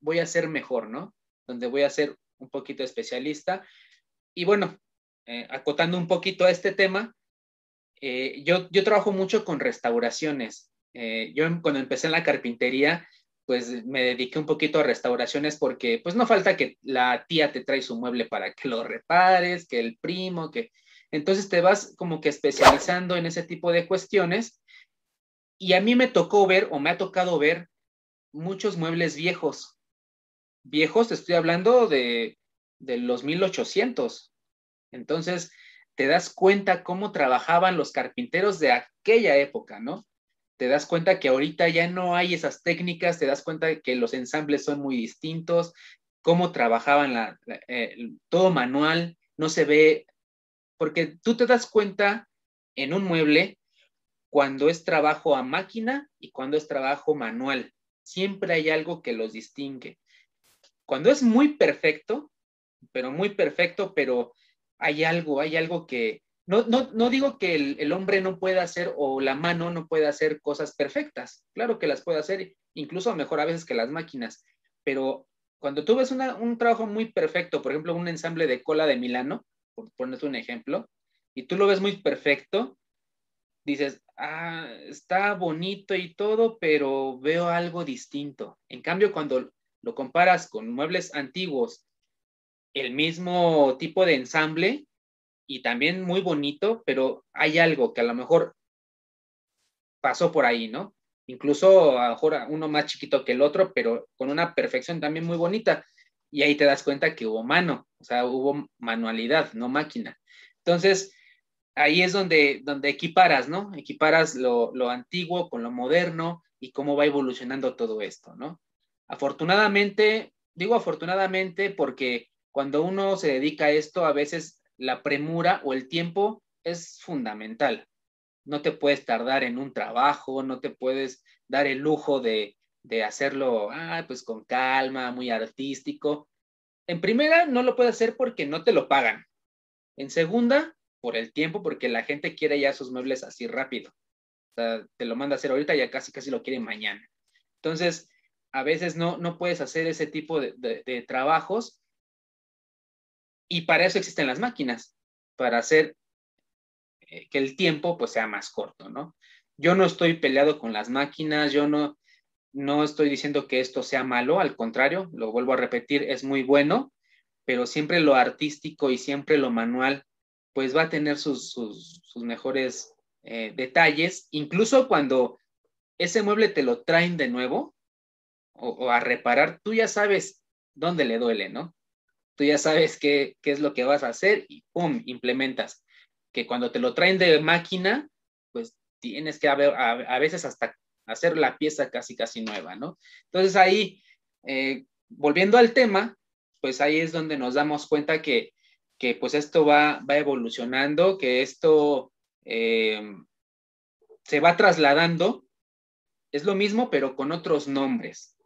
voy a ser mejor, ¿no? Donde voy a ser un poquito especialista. Y bueno, eh, acotando un poquito a este tema, eh, yo, yo trabajo mucho con restauraciones. Eh, yo cuando empecé en la carpintería, pues me dediqué un poquito a restauraciones porque pues no falta que la tía te trae su mueble para que lo repares, que el primo, que... Entonces te vas como que especializando en ese tipo de cuestiones y a mí me tocó ver o me ha tocado ver muchos muebles viejos. Viejos, estoy hablando de, de los 1800. Entonces te das cuenta cómo trabajaban los carpinteros de aquella época, ¿no? te das cuenta que ahorita ya no hay esas técnicas, te das cuenta que los ensambles son muy distintos, cómo trabajaban eh, todo manual, no se ve, porque tú te das cuenta en un mueble cuando es trabajo a máquina y cuando es trabajo manual. Siempre hay algo que los distingue. Cuando es muy perfecto, pero muy perfecto, pero hay algo, hay algo que, no, no, no digo que el, hombre no pueda hacer o la mano no pueda hacer cosas perfectas. Claro que las puede hacer, incluso mejor a veces que las máquinas. Pero cuando tú ves un trabajo muy perfecto, por ejemplo, un ensamble de cola de Milano, por ponerte un ejemplo, y tú lo ves muy perfecto, dices, ah, está bonito y todo, pero veo algo distinto. En cambio, cuando lo comparas con muebles antiguos, el mismo tipo de ensamble, y también muy bonito, pero hay algo que a lo mejor pasó por ahí, ¿no? Incluso a lo mejor uno más chiquito que el otro, pero con una perfección también muy bonita. Y ahí te das cuenta que hubo mano, o sea, hubo manualidad, no máquina. Entonces, ahí es donde, donde equiparas, ¿no? Equiparas lo, lo antiguo con lo moderno y cómo va evolucionando todo esto, ¿no? Afortunadamente, digo afortunadamente porque cuando uno se dedica a esto, a veces la premura o el tiempo es fundamental. No te puedes tardar en un trabajo, no te puedes dar el lujo de, hacerlo ah, pues con calma, muy artístico. En primera, no lo puedes hacer porque no te lo pagan. En segunda, por el tiempo, porque la gente quiere ya sus muebles así rápido. O sea, te lo manda a hacer ahorita, ya casi casi lo quiere mañana. Entonces, a veces no, no puedes hacer ese tipo de trabajos y para eso existen las máquinas, para hacer eh, que el tiempo pues sea más corto, ¿no? Yo no estoy peleado con las máquinas, yo no, no estoy diciendo que esto sea malo, al contrario, lo vuelvo a repetir, es muy bueno, pero siempre lo artístico y siempre lo manual pues va a tener sus, sus, mejores eh, detalles, incluso cuando ese mueble te lo traen de nuevo o, o, a reparar, tú ya sabes dónde le duele, ¿no? Tú ya sabes qué, es lo que vas a hacer y ¡pum! implementas. Que cuando te lo traen de máquina, pues tienes que a, veces hasta hacer la pieza casi, casi nueva, ¿no? Entonces ahí, eh, volviendo al tema, pues ahí es donde nos damos cuenta que, que pues esto va, va evolucionando, que esto eh, se va trasladando, es lo mismo, pero con otros nombres,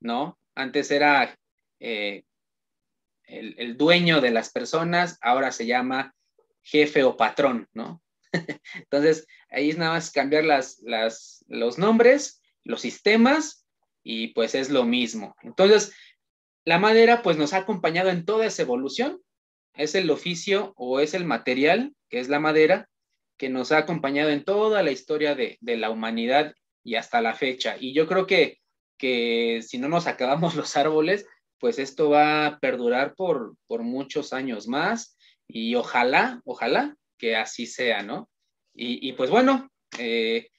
¿no? Antes era eh, el, dueño de las personas, ahora se llama jefe o patrón, ¿no? (laughs) Entonces, ahí es nada más cambiar las, las, los nombres, los sistemas, y pues es lo mismo. Entonces, la madera pues nos ha acompañado en toda esa evolución. Es el oficio o es el material, que es la madera, que nos ha acompañado en toda la historia de, de la humanidad y hasta la fecha. Y yo creo que, que si no nos acabamos (laughs) los árboles, pues esto va a perdurar por, por muchos años más y ojalá, ojalá que así sea, ¿no? Y, y pues bueno, eh,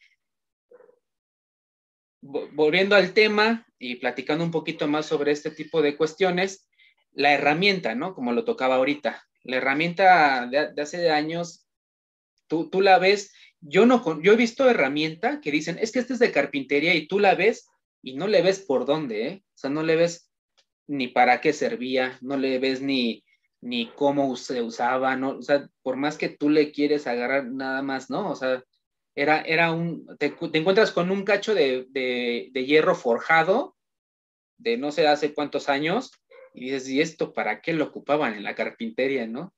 volviendo al tema y platicando un poquito más sobre este tipo de cuestiones, la herramienta, ¿no? Como lo tocaba ahorita, la herramienta de, hace años, tú, tú, la ves, yo no, yo he visto herramienta que dicen, es que este es de carpintería y tú la ves y no le ves por dónde, ¿eh? O sea, no le ves ni para qué servía, no le ves ni, ni cómo se usaba, ¿no? O sea, por más que tú le quieres agarrar nada más, ¿no? O sea, era, era un, te, encuentras con un cacho de, de, de, hierro forjado de no sé hace cuántos años y dices, ¿y esto para qué lo ocupaban en la carpintería, no?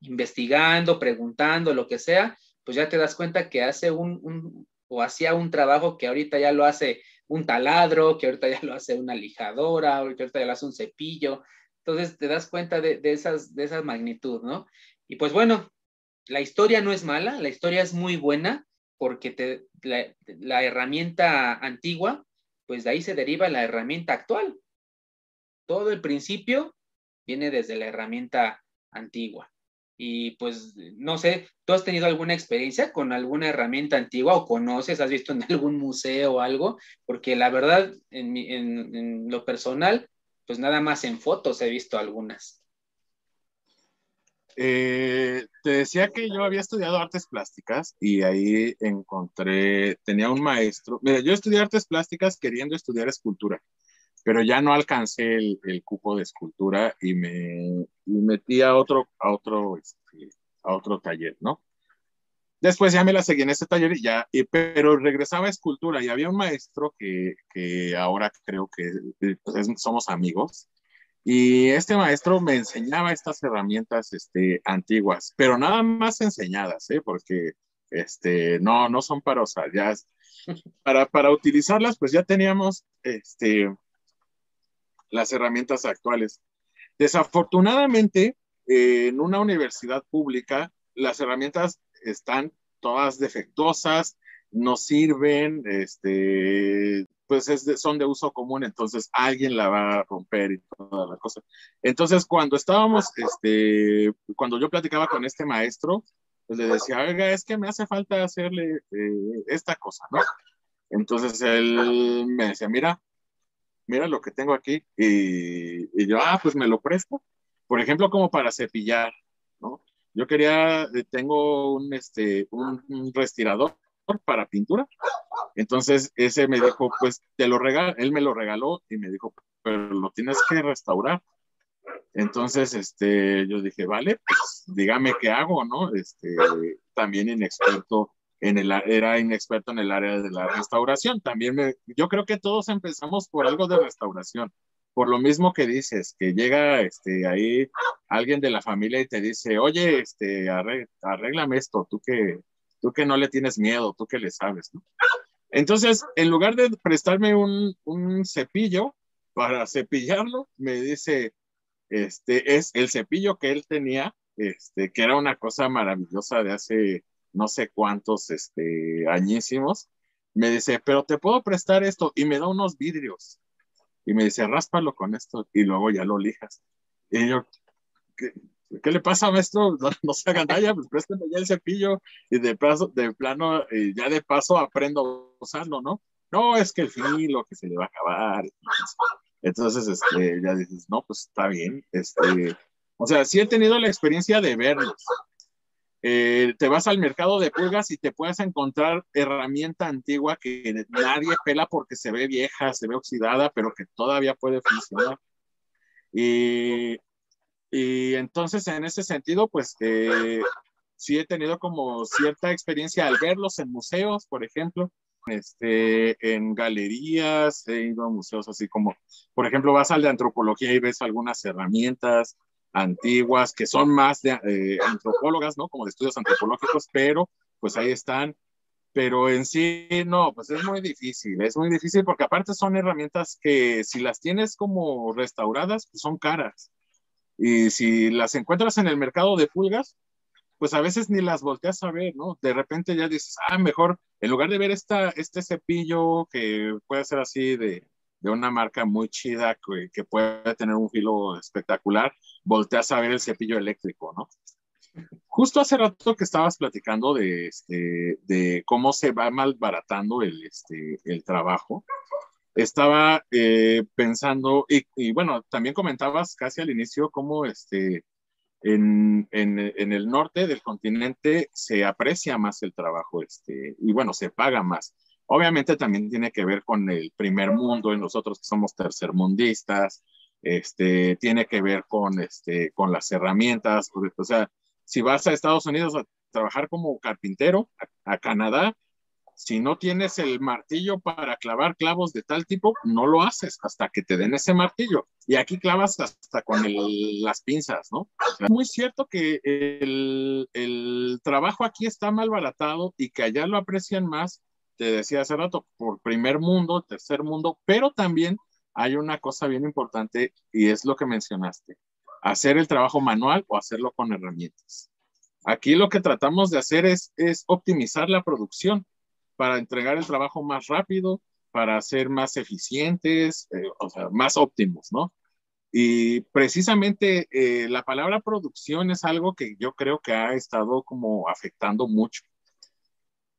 Investigando, preguntando, lo que sea, pues ya te das cuenta que hace un, un o hacía un trabajo que ahorita ya lo hace un taladro, que ahorita ya lo hace una lijadora, que ahorita ya lo hace un cepillo, entonces te das cuenta de, de, esas, de esa magnitud, ¿no? Y pues bueno, la historia no es mala, la historia es muy buena porque te, la, la, herramienta antigua, pues de ahí se deriva la herramienta actual. Todo el principio viene desde la herramienta antigua. Y pues, no sé, ¿tú has tenido alguna experiencia con alguna herramienta antigua o conoces, has visto en (laughs) algún museo o algo? Porque la verdad, en, mi, en, lo personal, pues nada más en fotos he visto algunas. Eh, te decía que yo había estudiado artes plásticas y ahí encontré, tenía un maestro. Mira, yo estudié artes plásticas queriendo estudiar escultura, pero ya no alcancé el, el cupo de escultura y me y metí a otro, a otro, este, a otro taller, ¿no? Después ya me la seguí en ese taller y ya, y, pero regresaba a escultura y había un maestro que, que ahora creo que pues, somos amigos y este maestro me enseñaba estas herramientas este, antiguas, pero nada más enseñadas, ¿eh? porque este, no, no son para usar, ya para, para utilizarlas, pues ya teníamos este, las herramientas actuales. Desafortunadamente, eh, en una universidad pública, las herramientas están todas defectuosas, no sirven, este, pues es son de uso común, entonces alguien la va a romper y toda la cosa. Entonces, cuando estábamos, este, cuando yo platicaba con este maestro, pues le decía, oiga, es que me hace falta hacerle eh, esta cosa, ¿no? Entonces él me decía, mira, mira lo que tengo aquí. Y, yo, ah, pues me lo presto. Por ejemplo, como para cepillar, ¿no? Yo quería, eh, tengo un, este, un, un respirador para pintura. Entonces ese me dijo, pues te lo regaló, él me lo regaló y me dijo, pero lo tienes que restaurar. Entonces, este, yo dije, vale, pues dígame qué hago, ¿no? Este, también inexperto en el, era inexperto en el área de la restauración. También me, yo creo que todos empezamos por algo de restauración. Por lo mismo que dices, que llega este, ahí alguien de la familia y te dice, oye, este, arréglame esto, tú que, tú que no le tienes miedo, tú que le sabes, ¿no? Entonces, en lugar de prestarme un, un cepillo para cepillarlo, me dice, este, es el cepillo que él tenía, este, que era una cosa maravillosa de hace no sé cuántos, este, añísimos. Me dice, pero te puedo prestar esto y me da unos vidrios. Y me dice, ráspalo con esto y luego ya lo lijas. Y yo, ¿qué, ¿qué le pasa, maestro? No, no se hagan daña, pues préstame ya el cepillo y de, paso, de plano, y ya de paso aprendo a usarlo, ¿no? No, es que el filo que se le va a acabar. Entonces, este, ya dices, no, pues está bien. Este, o sea, sí he tenido la experiencia de verlos. Eh, te vas al mercado de pulgas y te puedes encontrar herramienta antigua que nadie pela porque se ve vieja, se ve oxidada, pero que todavía puede funcionar. Y, y entonces, en ese sentido, pues eh, sí he tenido como cierta experiencia al verlos en museos, por ejemplo, este, en galerías, he ido a museos así como, por ejemplo, vas al de antropología y ves algunas herramientas, antiguas, que son más de eh, antropólogas, ¿no? Como de estudios antropológicos, pero pues ahí están. Pero en sí, no, pues es muy difícil, es muy difícil porque aparte son herramientas que si las tienes como restauradas, pues son caras. Y si las encuentras en el mercado de pulgas, pues a veces ni las volteas a ver, ¿no? De repente ya dices, ah, mejor, en lugar de ver esta, este cepillo que puede ser así de, de una marca muy chida que, que, puede tener un filo espectacular, volteas a ver el cepillo eléctrico, ¿no? Justo hace rato que estabas platicando de, este, de cómo se va malbaratando el, este, el trabajo, estaba eh, pensando, y, y, bueno, también comentabas casi al inicio cómo este, en, en, en, el norte del continente se aprecia más el trabajo este, y bueno, se paga más. Obviamente también tiene que ver con el primer mundo, en nosotros que somos tercermundistas, este, tiene que ver con, este, con las herramientas, o sea, si vas a Estados Unidos a trabajar como carpintero, a, Canadá, si no tienes el martillo para clavar clavos de tal tipo, no lo haces hasta que te den ese martillo. Y aquí clavas hasta con las pinzas, ¿no? Es muy cierto que el, el, trabajo aquí está mal baratado y que allá lo aprecian más te decía hace rato, por primer mundo, tercer mundo, pero también hay una cosa bien importante y es lo que mencionaste, hacer el trabajo manual o hacerlo con herramientas. Aquí lo que tratamos de hacer es, optimizar la producción para entregar el trabajo más rápido, para ser más eficientes, eh, o sea, más óptimos, ¿no? Y precisamente eh, la palabra producción es algo que yo creo que ha estado como afectando mucho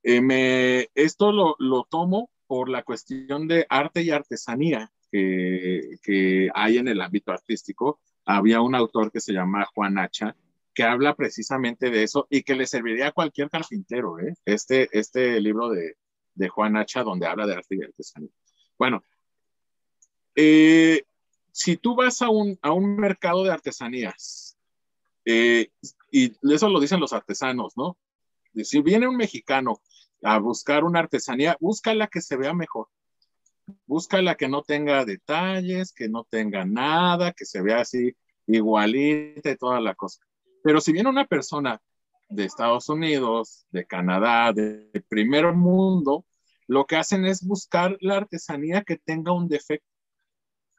eh, esto lo, lo, tomo por la cuestión de arte y artesanía que, que, hay en el ámbito artístico. Había un autor que se llama Juan Hacha, que habla precisamente de eso y que le serviría a cualquier carpintero, ¿eh? este, este libro de, de Juan Hacha, donde habla de arte y artesanía. Bueno, eh, si tú vas a un, a un mercado de artesanías, eh, y eso lo dicen los artesanos, ¿no? Si viene un mexicano a buscar una artesanía, busca la que se vea mejor. Busca la que no tenga detalles, que no tenga nada, que se vea así igualita y toda la cosa. Pero si viene una persona de Estados Unidos, de Canadá, de, de primer mundo, lo que hacen es buscar la artesanía que tenga un defecto,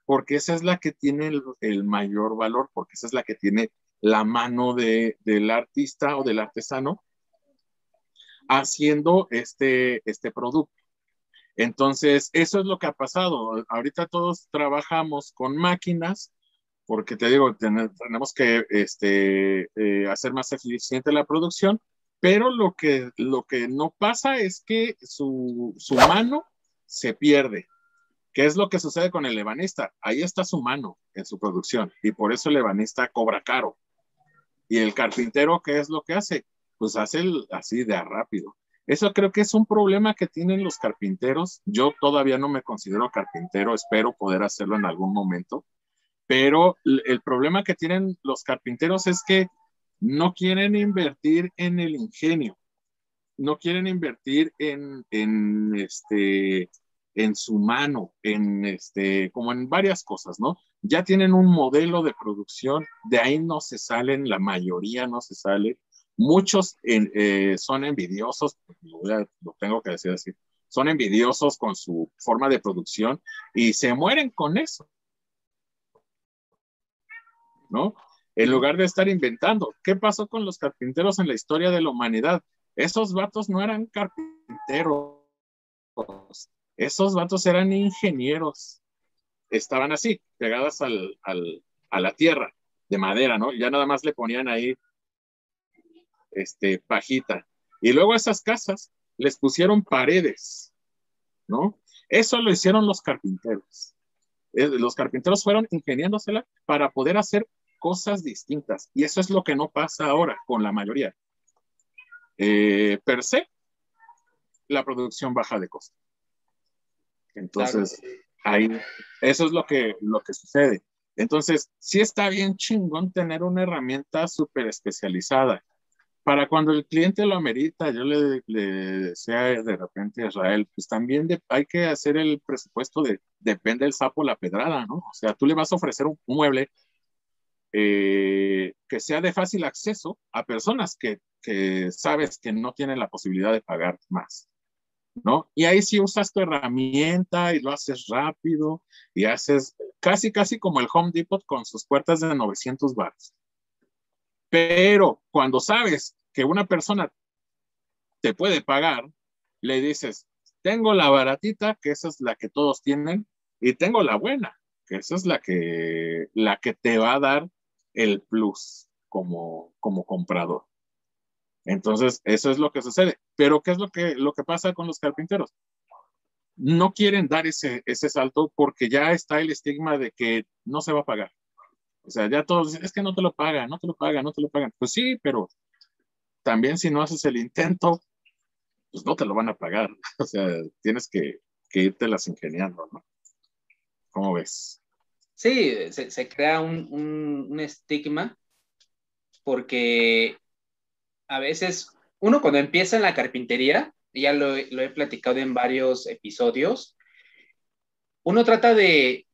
porque esa es la que tiene el, el mayor valor, porque esa es la que tiene la mano de, del artista o del artesano haciendo este, este producto. Entonces, eso es lo que ha pasado. Ahorita todos trabajamos con máquinas, porque te digo, tenemos que este, eh, hacer más eficiente la producción, pero lo que, lo que no pasa es que su, su mano se pierde. ¿Qué es lo que sucede con el ebanista? Ahí está su mano en su producción y por eso el ebanista cobra caro. Y el carpintero, ¿qué es lo que hace? Pues hace así de rápido. Eso creo que es un problema que tienen los carpinteros. Yo todavía no me considero carpintero, espero poder hacerlo en algún momento, pero el problema que tienen los carpinteros es que no quieren invertir en el ingenio, no quieren invertir en, en, este, en su mano, en este, como en varias cosas, ¿no? Ya tienen un modelo de producción, de ahí no se salen, la mayoría no se sale, Muchos eh, son envidiosos, lo, tengo que decir así, son envidiosos con su forma de producción y se mueren con eso. ¿No? En lugar de estar inventando. ¿Qué pasó con los carpinteros en la historia de la humanidad? Esos vatos no eran carpinteros. Esos vatos eran ingenieros. Estaban así, pegadas al, al, a la tierra de madera, ¿no? Ya nada más le ponían ahí este, pajita. Y luego a esas casas les pusieron paredes, ¿no? Eso lo hicieron los carpinteros. Eh, los carpinteros fueron ingeniándosela para poder hacer cosas distintas. Y eso es lo que no pasa ahora con la mayoría. eh, per se, la producción baja de costo. Entonces, ahí, eso es lo que, lo que sucede. Entonces, sí está bien chingón tener una herramienta súper especializada. Para cuando el cliente lo amerita, yo le, le decía de repente a Israel, pues también hay que hacer el presupuesto de, depende del sapo la pedrada, ¿no? O sea, tú le vas a ofrecer un mueble eh, que sea de fácil acceso a personas que, que sabes que no tienen la posibilidad de pagar más. ¿no? Y ahí sí usas tu herramienta y lo haces rápido y haces casi, casi como el Home Depot con sus puertas de 900 watts. Pero cuando sabes que una persona te puede pagar, le dices, tengo la baratita, que esa es la que todos tienen, y tengo la buena, que esa es la que, la que te va a dar el plus como, como comprador. Entonces, eso es lo que sucede. Pero, ¿qué es lo que, lo que pasa con los carpinteros? No quieren dar ese, ese salto porque ya está el estigma de que no se va a pagar. O sea, ya todos dicen, es que no te lo pagan, no te lo pagan, no te lo pagan. Pues sí, pero también si no haces el intento, pues no te lo van a pagar. (laughs) O sea, tienes que, irte las ingeniando, ¿no? ¿Cómo ves? Sí, se, crea un, un estigma porque a veces uno cuando empieza en la carpintería, ya lo, he platicado en varios episodios, uno trata de,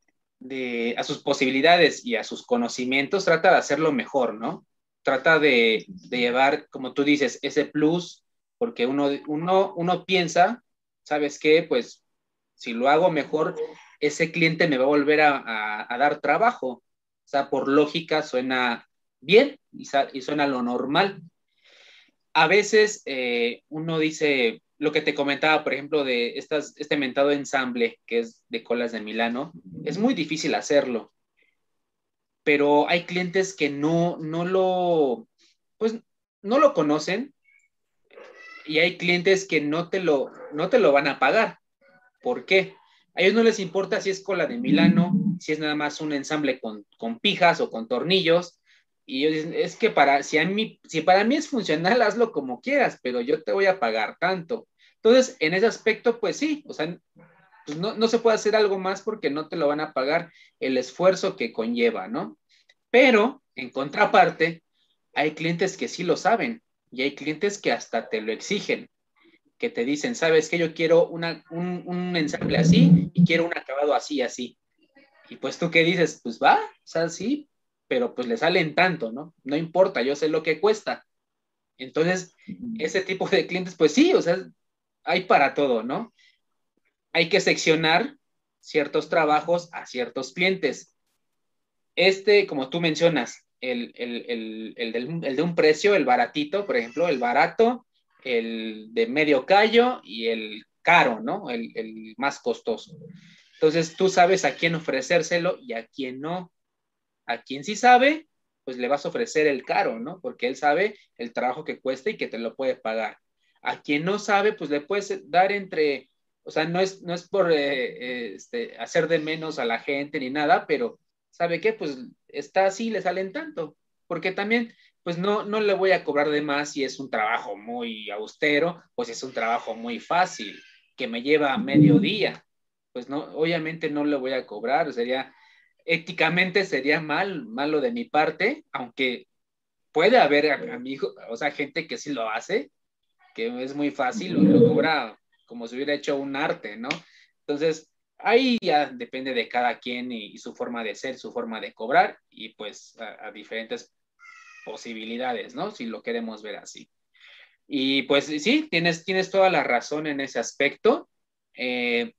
a sus posibilidades y a sus conocimientos, trata de hacerlo mejor, ¿no? Trata de, llevar, como tú dices, ese plus, porque uno, uno, uno piensa, ¿sabes qué? Pues si lo hago mejor, ese cliente me va a volver a, dar trabajo. O sea, por lógica suena bien y, y suena lo normal a veces eh, uno dice lo que te comentaba, por ejemplo, de estas, este mentado ensamble que es de colas de Milano, es muy difícil hacerlo, pero hay clientes que no, no lo, pues, no lo conocen y hay clientes que no te lo, no te lo van a pagar. ¿Por qué? A ellos no les importa si es cola de Milano, si es nada más un ensamble con, con pijas o con tornillos, y ellos dicen, es que para, si, a mí, si para mí es funcional, hazlo como quieras, pero yo te voy a pagar tanto. Entonces, en ese aspecto, pues sí, o sea, pues no, no se puede hacer algo más porque no te lo van a pagar el esfuerzo que conlleva, ¿no? Pero, en contraparte, hay clientes que sí lo saben y hay clientes que hasta te lo exigen, que te dicen, sabes que yo quiero una, un, un ensamble así y quiero un acabado así, así. Y pues tú qué dices, pues va, o sea, sí, pero pues le salen tanto, ¿no? No importa, yo sé lo que cuesta. Entonces, ese tipo de clientes, pues sí, o sea, hay para todo, ¿no? Hay que seccionar ciertos trabajos a ciertos clientes. Este, como tú mencionas, el, de un precio, el baratito, por ejemplo, el barato, el de medio callo y el caro, ¿no? El, el más costoso. Entonces, tú sabes a quién ofrecérselo y a quién no. A quien sí sabe, pues le vas a ofrecer el caro, ¿no? Porque él sabe el trabajo que cuesta y que te lo puede pagar. A quien no sabe, pues le puedes dar entre, o sea, no es, no es por eh, eh, este, hacer de menos a la gente ni nada, pero ¿sabe qué? Pues está así, le salen tanto. Porque también, pues no, no le voy a cobrar de más si es un trabajo muy austero, pues es un trabajo muy fácil, que me lleva medio día. Pues no, obviamente no le voy a cobrar, sería éticamente sería mal, malo de mi parte, aunque puede haber amigos, o sea, gente que sí lo hace, que es muy fácil, lo cobra como si hubiera hecho un arte, ¿no? Entonces, ahí ya depende de cada quien y, su forma de ser, su forma de cobrar y pues a, diferentes posibilidades, ¿no? Si lo queremos ver así. Y pues sí, tienes, tienes toda la razón en ese aspecto. Eh,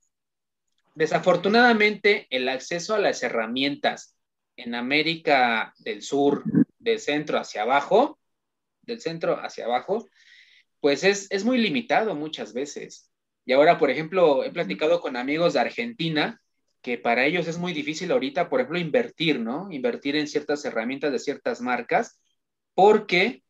Desafortunadamente, el acceso a las herramientas en América del Sur, del centro hacia abajo, del centro hacia abajo, pues es, es muy limitado muchas veces. Y ahora, por ejemplo, he platicado con amigos de Argentina que para ellos es muy difícil ahorita, por ejemplo, invertir, ¿no? Invertir en ciertas herramientas de ciertas marcas porque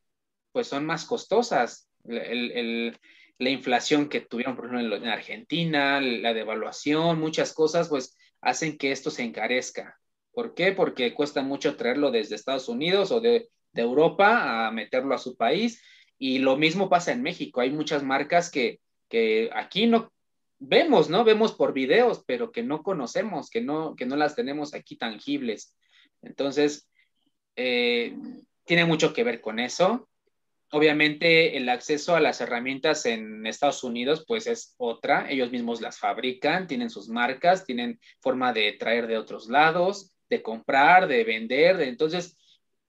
pues son más costosas. El, el, la inflación que tuvieron, por ejemplo, en Argentina, la devaluación, muchas cosas, pues hacen que esto se encarezca. ¿Por qué? Porque cuesta mucho traerlo desde Estados Unidos o de, Europa a meterlo a su país Y lo mismo pasa en México. Hay muchas marcas que, que aquí no vemos, ¿no? Vemos por videos, pero que no conocemos, que no, que no las tenemos aquí tangibles. Entonces, eh, tiene mucho que ver con eso. Obviamente el acceso a las herramientas en Estados Unidos pues es otra, ellos mismos las fabrican, tienen sus marcas, tienen forma de traer de otros lados, de comprar, de vender, entonces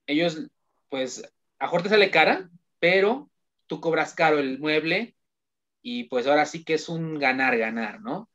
ellos pues a Jorge sale cara, pero tú cobras caro el mueble y pues ahora sí que es un ganar, ganar, ¿no?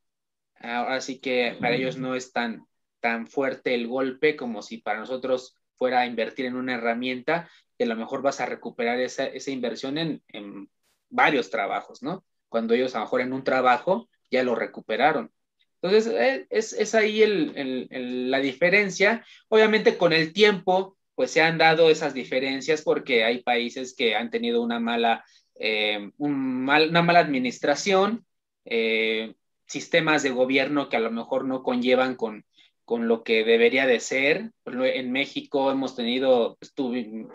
Ahora sí que para ellos no es tan, tan fuerte el golpe como si para nosotros fuera a invertir en una herramienta que a lo mejor vas a recuperar esa, esa inversión en, en, varios trabajos, ¿no? Cuando ellos a lo mejor en un trabajo ya lo recuperaron. Entonces, eh, es, es ahí el, el, la diferencia. Obviamente con el tiempo, pues se han dado esas diferencias porque hay países que han tenido una mala, eh, una mala administración, eh, sistemas de gobierno que a lo mejor no conllevan con, con lo que debería de ser. En México hemos tenido, pues,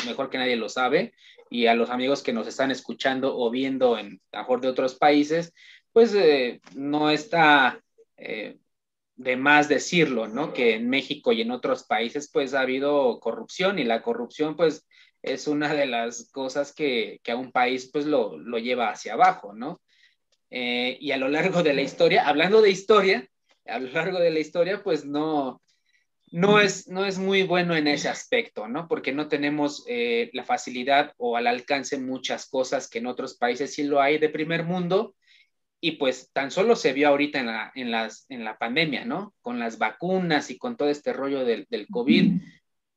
mejor que nadie lo sabe, y a los amigos que nos están escuchando o viendo en mejor de otros países, pues eh, no está de más decirlo, ¿no? Que en México y en otros países pues ha habido corrupción y la corrupción pues es una de las cosas que, que a un país pues lo, lo lleva hacia abajo, ¿no? Eh, y a lo largo de la historia, hablando de historia, a lo largo de la historia, pues no, no, es, no es muy bueno en ese aspecto, ¿no? Porque no tenemos eh, la facilidad o al alcance muchas cosas que en otros países sí lo hay de primer mundo. Y pues tan solo se vio ahorita en la, en las, en la pandemia, ¿no? Con las vacunas y con todo este rollo del, del COVID.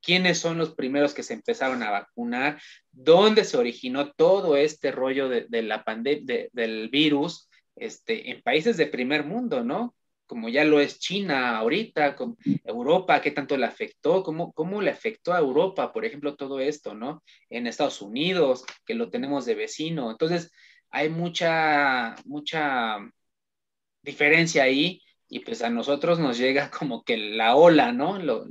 ¿Quiénes son los primeros que se empezaron a vacunar? ¿Dónde se originó todo este rollo de, de la pandemia, del virus? Este, en países de primer mundo, ¿no? como ya lo es China ahorita, con Europa, qué tanto le afectó, cómo, cómo le afectó a Europa, por ejemplo, todo esto, ¿no? En Estados Unidos, que lo tenemos de vecino. Entonces, hay mucha, mucha diferencia ahí y pues a nosotros nos llega como que la ola, ¿no? Lo,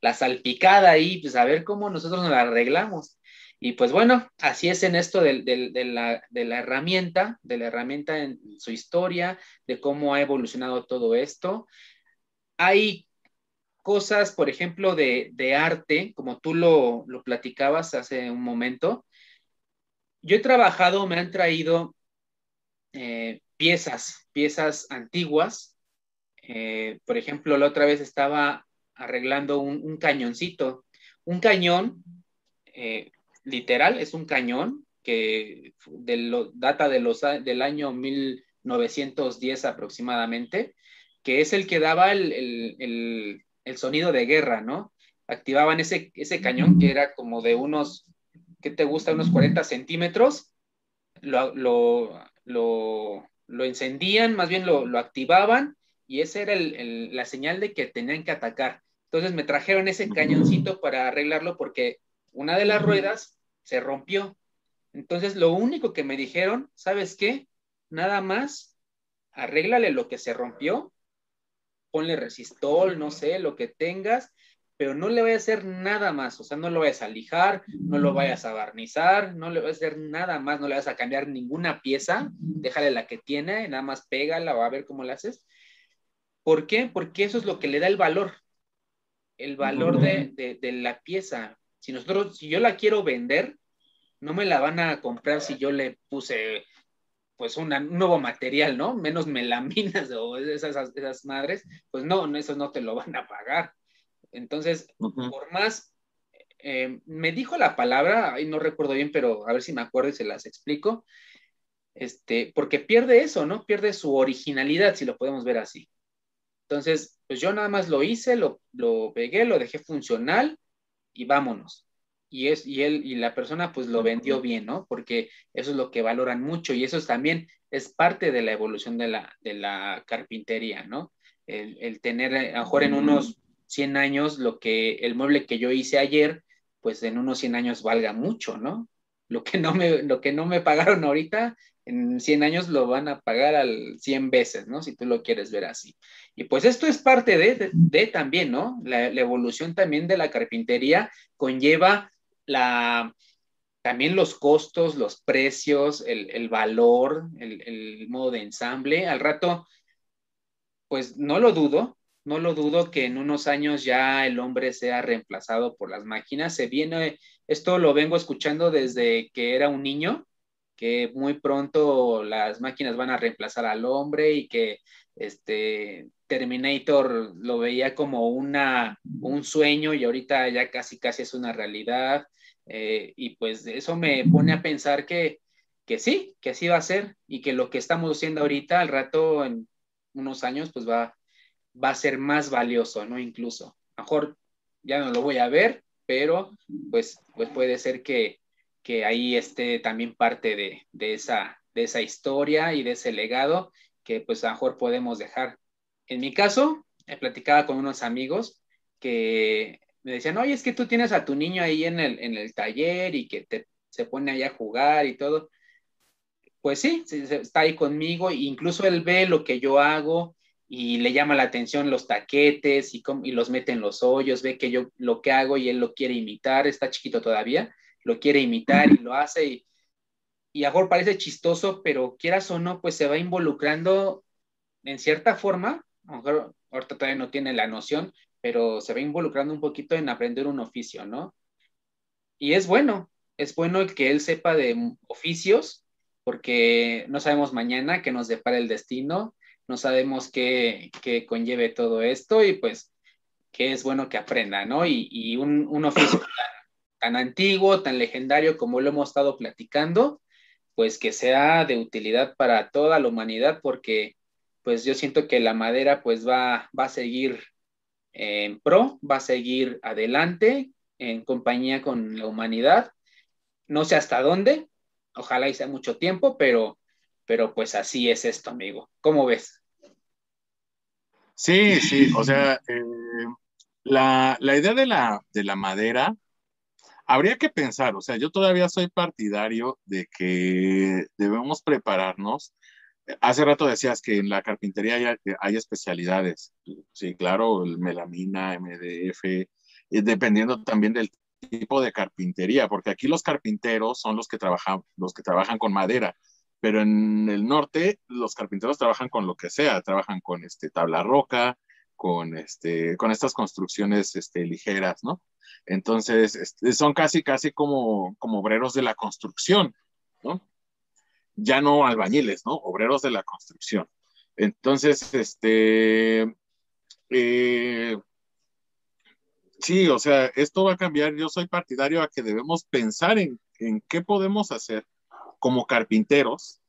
la salpicada ahí, pues a ver cómo nosotros nos la arreglamos. Y pues bueno, así es en esto de, de, de, la, de, la, herramienta, de la herramienta en su historia, de cómo ha evolucionado todo esto. Hay cosas, por ejemplo, de, arte, como tú lo, lo, platicabas hace un momento. Yo he trabajado, me han traído eh, piezas, piezas antiguas. Eh, por ejemplo, la otra vez estaba arreglando un, un cañoncito. Un cañón eh, literal, es un cañón que de lo, data de los, del año 1910 aproximadamente, que es el que daba el, el, el, sonido de guerra, ¿no? Activaban ese, ese cañón que era como de unos, ¿qué te gusta? Unos 40 centímetros, lo, lo, lo, lo encendían, más bien lo, lo activaban y esa era la señal de que tenían que atacar. Entonces me trajeron ese cañoncito para arreglarlo porque una de las ruedas se rompió. Entonces, lo único que me dijeron, ¿sabes qué? Nada más, arréglale lo que se rompió, ponle resistol, no sé, lo que tengas, pero no le voy a hacer nada más, o sea, no lo vayas a lijar, no lo vayas a barnizar, no le voy a hacer nada más, no le vas a cambiar ninguna pieza, déjale la que tiene, nada más pégala o a ver cómo la haces. ¿Por qué? Porque eso es lo que le da el valor, el valor de, de, de la pieza. Si nosotros, si yo la quiero vender, no me la van a comprar si yo le puse pues una, un nuevo material, ¿no? Menos melaminas (laughs) o esas, esas madres, pues no, eso no te lo van a pagar. Entonces, uh -huh. por más, eh, me dijo la palabra, y no recuerdo bien, pero a ver si me acuerdo y se las explico, este, porque pierde eso, ¿no? Pierde su originalidad, si lo podemos ver así. Entonces, pues yo nada más lo hice, lo, lo pegué, lo dejé funcional y vámonos y, es, y él y la persona pues lo vendió bien, ¿no? Porque eso es lo que valoran mucho y eso es, también es parte de la evolución de la, de la carpintería, ¿no? El, el, tener a lo mejor en unos 100 años lo que el mueble que yo hice ayer, pues en unos 100 años valga mucho, ¿no? Lo que no me, lo que no me pagaron ahorita, en 100 años lo van a pagar al 100 veces, ¿no? Si tú lo quieres ver así. Y pues esto es parte de, de, también, ¿no? La, evolución también de la carpintería conlleva la también los costos, los precios, el, valor, el, el, modo de ensamble. Al rato, pues no lo dudo, no lo dudo que en unos años ya el hombre sea reemplazado por las máquinas. Se viene, esto lo vengo escuchando desde que era un niño, que muy pronto las máquinas van a reemplazar al hombre y que este Terminator lo veía como una, un sueño y ahorita ya casi casi es una realidad. Eh, y pues eso me pone a pensar que, que sí, que así va a ser y que lo que estamos haciendo ahorita al rato, en unos años, pues va, va a ser más valioso, ¿no? Incluso. mejor ya no lo voy a ver, pero pues, pues puede ser que, que ahí esté también parte de, de, esa, de esa historia y de ese legado que pues a mejor podemos dejar. En mi caso, he platicaba con unos amigos que me decían, oye, es que tú tienes a tu niño ahí en el, en el taller y que te, se pone ahí a jugar y todo. Pues sí, está ahí conmigo, incluso él ve lo que yo hago y le llama la atención los taquetes y, y los mete en los hoyos, ve que yo lo que hago y él lo quiere imitar, está chiquito todavía, lo quiere imitar y lo hace y, y parece chistoso, pero quieras o no, pues se va involucrando en cierta forma, a lo ahorita todavía no tiene la noción, pero se va involucrando un poquito en aprender un oficio, ¿no? Y es bueno, es bueno que él sepa de oficios, porque no sabemos mañana qué nos depara el destino, no sabemos qué, conlleve todo esto y pues que es bueno que aprenda, ¿no? Y, un, oficio tan, antiguo, tan legendario como lo hemos estado platicando, pues que sea de utilidad para toda la humanidad, porque pues yo siento que la madera pues va, va a seguir en pro, va a seguir adelante en compañía con la humanidad. No sé hasta dónde, ojalá y sea mucho tiempo, pero, pero pues así es esto, amigo. ¿Cómo ves? Sí, sí, o sea, eh, la, idea de la, de la madera, habría que pensar, o sea, yo todavía soy partidario de que debemos prepararnos. Hace rato decías que en la carpintería hay, especialidades, sí, claro, el melamina, MDF, dependiendo también del tipo de carpintería, porque aquí los carpinteros son los que trabajan, los que trabajan con madera pero en el norte los carpinteros trabajan con lo que sea, trabajan con este, tabla roca, con, este, con estas construcciones este, ligeras, ¿no? Entonces, este, son casi, casi como, como obreros de la construcción, ¿no? Ya no albañiles, ¿no? Obreros de la construcción. Entonces, este, eh, sí, o sea, esto va a cambiar. Yo soy partidario a que debemos pensar en, en qué podemos hacer como carpinteros,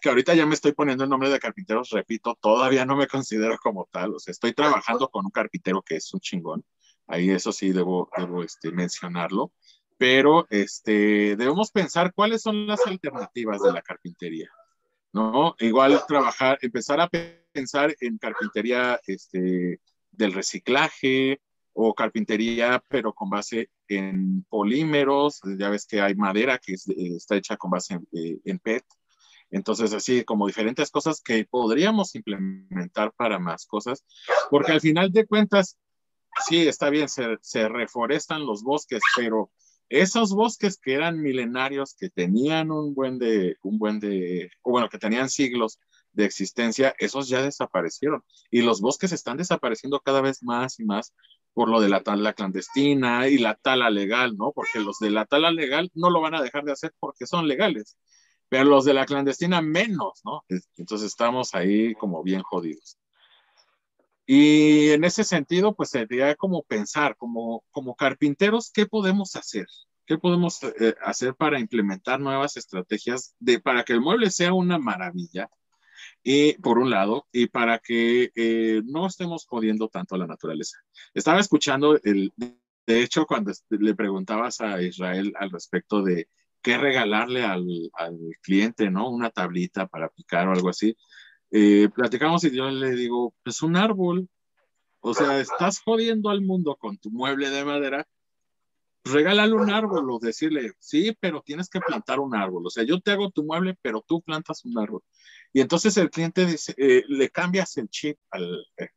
que ahorita ya me estoy poniendo el nombre de carpinteros, repito, todavía no me considero como tal, o sea, estoy trabajando con un carpintero que es un chingón, ahí eso sí debo, debo este, mencionarlo, pero este, debemos pensar cuáles son las alternativas de la carpintería, ¿no? Igual trabajar, empezar a pensar en carpintería este, del reciclaje, o carpintería, pero con base en polímeros. Ya ves que hay madera que está hecha con base en, PET. Entonces, así como diferentes cosas que podríamos implementar para más cosas, porque al final de cuentas, sí, está bien, se, se reforestan los bosques, pero esos bosques que eran milenarios, que tenían un buen de, un buen de, o bueno, que tenían siglos de existencia, esos ya desaparecieron. Y los bosques están desapareciendo cada vez más y más por lo de la tala clandestina y la tala legal, ¿no? Porque los de la tala legal no lo van a dejar de hacer porque son legales, pero los de la clandestina menos, ¿no? Entonces estamos ahí como bien jodidos. Y en ese sentido, pues sería como pensar, como, como carpinteros, ¿qué podemos hacer? ¿Qué podemos eh, hacer para implementar nuevas estrategias de, para que el mueble sea una maravilla? Y por un lado, y para que eh, no estemos jodiendo tanto a la naturaleza. Estaba escuchando, el, de hecho, cuando le preguntabas a Israel al respecto de qué regalarle al, al cliente, ¿no? Una tablita para picar o algo así, eh, platicamos y yo le digo, pues un árbol, o sea, estás jodiendo al mundo con tu mueble de madera, regálale un árbol o decirle, sí, pero tienes que plantar un árbol. O sea, yo te hago tu mueble, pero tú plantas un árbol. Y entonces el cliente dice, eh, le cambias el chip al... Eh,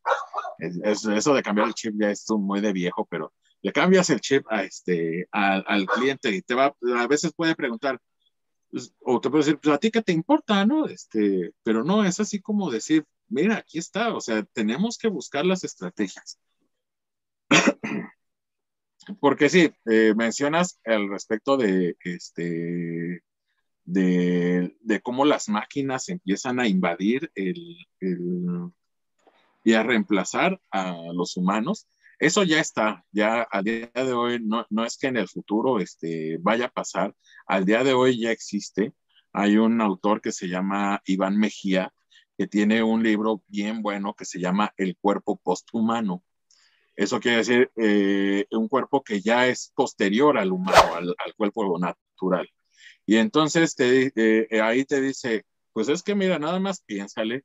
eso de cambiar el chip ya es muy de viejo, pero le cambias el chip a este, al cliente y te va, a veces puede preguntar, pues, o te puede decir, pues a ti qué te importa, ¿no? Este, pero no, es así como decir, mira, aquí está, o sea, tenemos que buscar las estrategias. (coughs) Porque sí, eh, mencionas al respecto de, este, de, cómo las máquinas empiezan a invadir el, el, y a reemplazar a los humanos. Eso ya está, ya al día de hoy, no, no es que en el futuro este, vaya a pasar, al día de hoy ya existe. Hay un autor que se llama Iván Mejía, que tiene un libro bien bueno que se llama El cuerpo posthumano. Eso quiere decir eh, un cuerpo que ya es posterior al humano, al, cuerpo natural. Y entonces te, eh, ahí te dice, pues es que mira, nada más piénsale,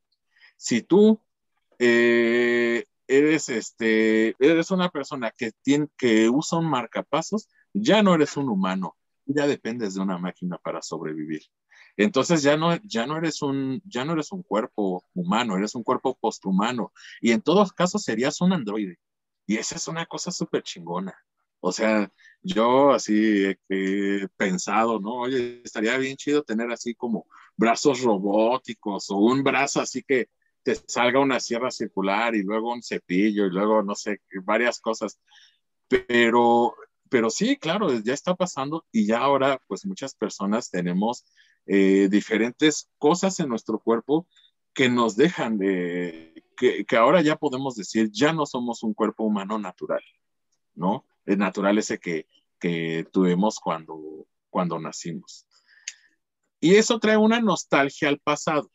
si tú eh, eres, este, eres una persona que, tiene, que usa un marcapasos, ya no eres un humano, ya dependes de una máquina para sobrevivir. Entonces ya no, ya no eres un, ya no eres un cuerpo humano, eres un cuerpo posthumano. Y en todos casos serías un androide. Y esa es una cosa súper chingona. O sea, yo así he pensado, ¿no? Oye, estaría bien chido tener así como brazos robóticos o un brazo así que te salga una sierra circular y luego un cepillo y luego, no sé, varias cosas. Pero, pero sí, claro, ya está pasando y ya ahora, pues muchas personas tenemos eh, diferentes cosas en nuestro cuerpo que nos dejan de, que, que, ahora ya podemos decir, ya no somos un cuerpo humano natural, ¿no? Natural ese que, que tuvimos cuando, cuando nacimos. Y eso trae una nostalgia al pasado.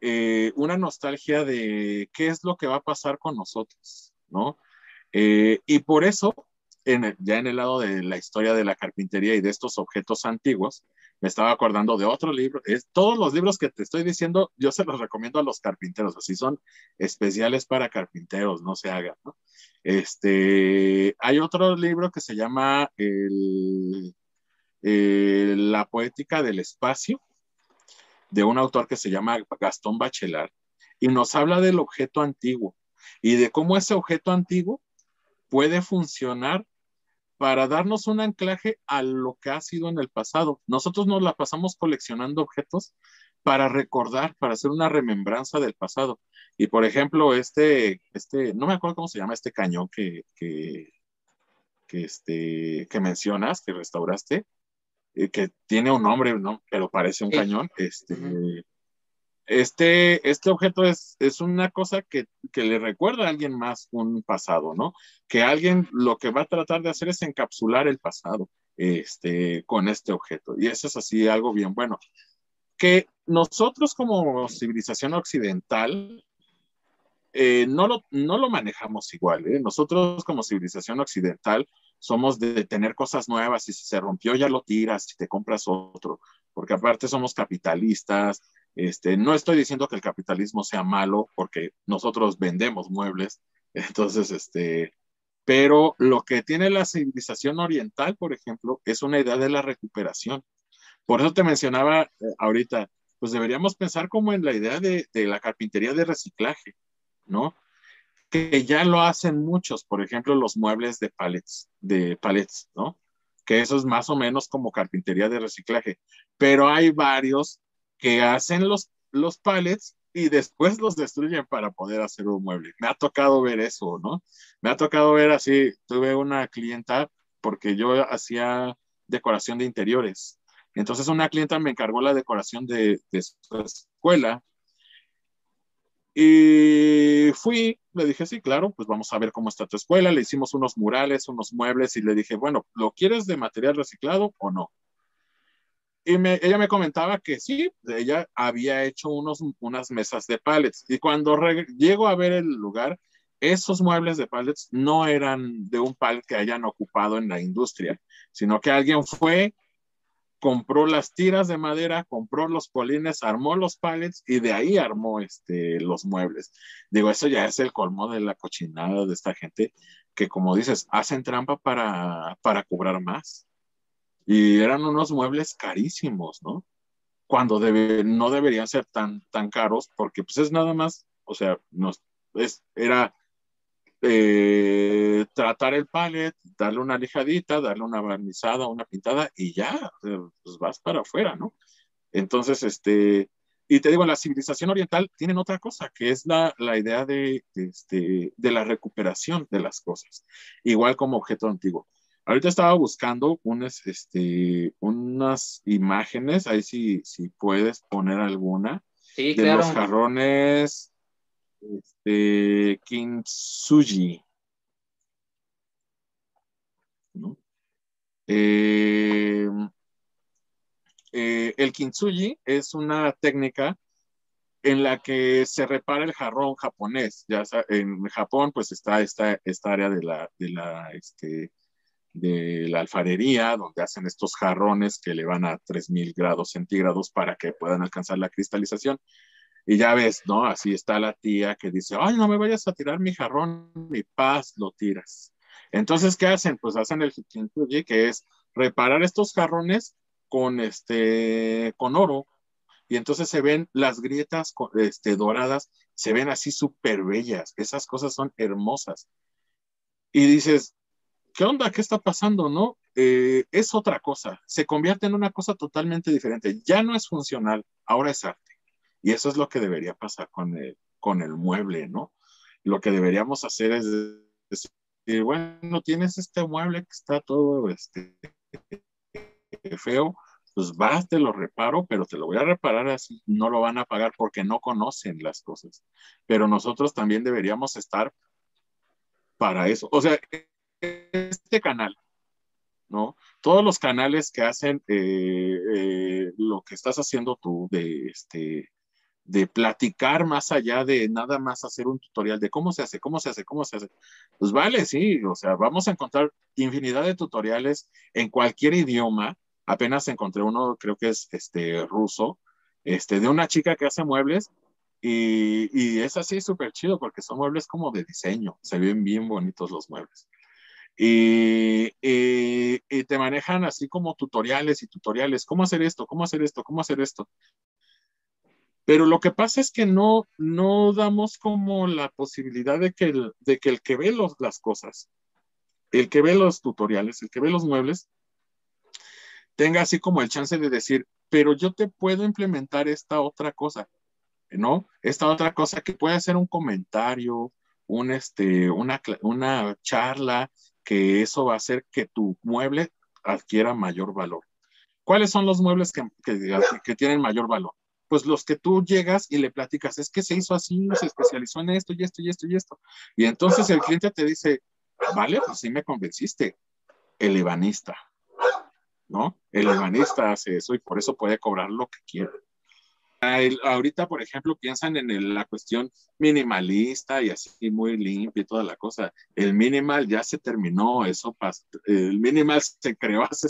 Eh, una nostalgia de qué es lo que va a pasar con nosotros, ¿no? Eh, y por eso, ya en el lado de la historia de la carpintería y de estos objetos antiguos, me estaba acordando de otro libro. Es, todos los libros que te estoy diciendo, yo se los recomiendo a los carpinteros, así son especiales para carpinteros, no se hagan. Este, hay otro libro que se llama La poética del espacio, de un autor que se llama Gastón Bachelard, y nos habla del objeto antiguo y de cómo ese objeto antiguo puede funcionar para darnos un anclaje a lo que ha sido en el pasado. Nosotros nos la pasamos coleccionando objetos para recordar, para hacer una remembranza del pasado. Y por ejemplo, este, este, no me acuerdo cómo se llama este cañón que, que, este, que mencionas, que restauraste, eh, que tiene un nombre, ¿no? Pero parece un cañón. Este, este, este objeto es, es una cosa que, que, le recuerda a alguien más un pasado, ¿no? Que alguien lo que va a tratar de hacer es encapsular el pasado este, con este objeto. Y eso es así algo bien bueno. Que nosotros como civilización occidental eh, no, lo, no lo manejamos igual. ¿eh? Nosotros como civilización occidental somos de tener cosas nuevas y si se rompió ya lo tiras y te compras otro, porque aparte somos capitalistas. Este, no estoy diciendo que el capitalismo sea malo porque nosotros vendemos muebles, (laughs) entonces, este, pero lo que tiene la civilización oriental, por ejemplo, es una idea de la recuperación. Por eso te mencionaba eh, ahorita, pues deberíamos pensar como en la idea de, de la carpintería de reciclaje, ¿no? que ya lo hacen muchos, por ejemplo, los muebles de palets, de palets, ¿no? Que eso es más o menos como carpintería de reciclaje, pero hay varios que hacen los, los palets y después los destruyen para poder hacer un mueble. Me ha tocado ver eso, ¿no? Me ha tocado ver así, tuve una clienta porque yo hacía decoración de interiores. Entonces una clienta me encargó la decoración de, de su escuela y fui, le dije, sí, claro, pues vamos a ver cómo está tu escuela. Le hicimos unos murales, unos muebles y le dije, bueno, ¿lo quieres de material reciclado o no? Y ella me comentaba que sí, ella había hecho unos, unas mesas de pallets. Y cuando llego a ver el lugar, esos muebles de pallets no eran de un pallet que hayan ocupado en la industria, sino que alguien fue, compró las tiras de madera, compró los polines, armó los pallets y de ahí armó este, los muebles. Digo, eso ya es el colmo de la cochinada de esta gente que, como dices, hacen trampa para, para cobrar más. Y eran unos muebles carísimos, ¿no? Cuando no deberían ser tan, tan caros porque pues es nada más, o sea, nos, es, era eh, tratar el palet, darle una lijadita, darle una barnizada, una pintada y ya, pues vas para afuera, ¿no? Entonces, este, y te digo, la civilización oriental tiene otra cosa, que es la, la idea de, este, de la recuperación de las cosas, igual como objeto antiguo. Ahorita estaba buscando unas, este, unas imágenes, ahí si, si puedes poner alguna, Sí, de claro. los jarrones este, Kintsugi. ¿no? Eh, eh, el kintsugi es una técnica en la que se repara el jarrón japonés. Ya en Japón, pues está esta, esta área de la, de la, este, de la alfarería, donde hacen estos jarrones que le van a 3000 grados centígrados para que puedan alcanzar la cristalización. Y ya ves, ¿no? Así está la tía que dice, ay, no me vayas a tirar mi jarrón, mi paz, lo tiras. Entonces, ¿qué hacen? Pues hacen el kintsugi, que es reparar estos jarrones con, este, con oro. Y entonces se ven las grietas este, doradas, se ven así súper bellas. Esas cosas son hermosas. Y dices, ¿qué onda? ¿Qué está pasando? ¿No? Eh, es otra cosa. Se convierte en una cosa totalmente diferente. Ya no es funcional, ahora es arte. Y eso es lo que debería pasar con el, con el mueble, ¿no? Lo que deberíamos hacer es decir, bueno, tienes este mueble que está todo este, feo, pues vas, te lo reparo, pero te lo voy a reparar así, no lo van a pagar porque no conocen las cosas. Pero nosotros también deberíamos estar para eso. O sea, este canal, ¿no? Todos los canales que hacen eh, eh, lo que estás haciendo tú de este de platicar más allá de nada más hacer un tutorial de cómo se hace, cómo se hace, cómo se hace. Pues vale, sí, o sea, vamos a encontrar infinidad de tutoriales en cualquier idioma. Apenas encontré uno, creo que es este ruso, este, de una chica que hace muebles y, y es así súper chido porque son muebles como de diseño, se ven bien bonitos los muebles. Y, y, y, te manejan así como tutoriales y tutoriales, cómo hacer esto, cómo hacer esto, cómo hacer esto. Pero lo que pasa es que no, no damos como la posibilidad de que el, de que, el que ve los, las cosas, el que ve los tutoriales, el que ve los muebles, tenga así como el chance de decir, pero yo te puedo implementar esta otra cosa, ¿no? Esta otra cosa que puede ser un comentario, un, este, una, una charla, que eso va a hacer que tu mueble adquiera mayor valor. ¿Cuáles son los muebles que, que, tienen mayor valor? pues los que tú llegas y le platicas, es que se hizo así, se especializó en esto y esto y esto y esto. Y entonces el cliente te dice, vale, pues sí me convenciste. El ebanista, ¿no? El ebanista hace eso y por eso puede cobrar lo que quiera. El, ahorita, por ejemplo, piensan en el, la cuestión minimalista y así muy limpia y toda la cosa. El minimal ya se terminó, eso. El minimal se creó hace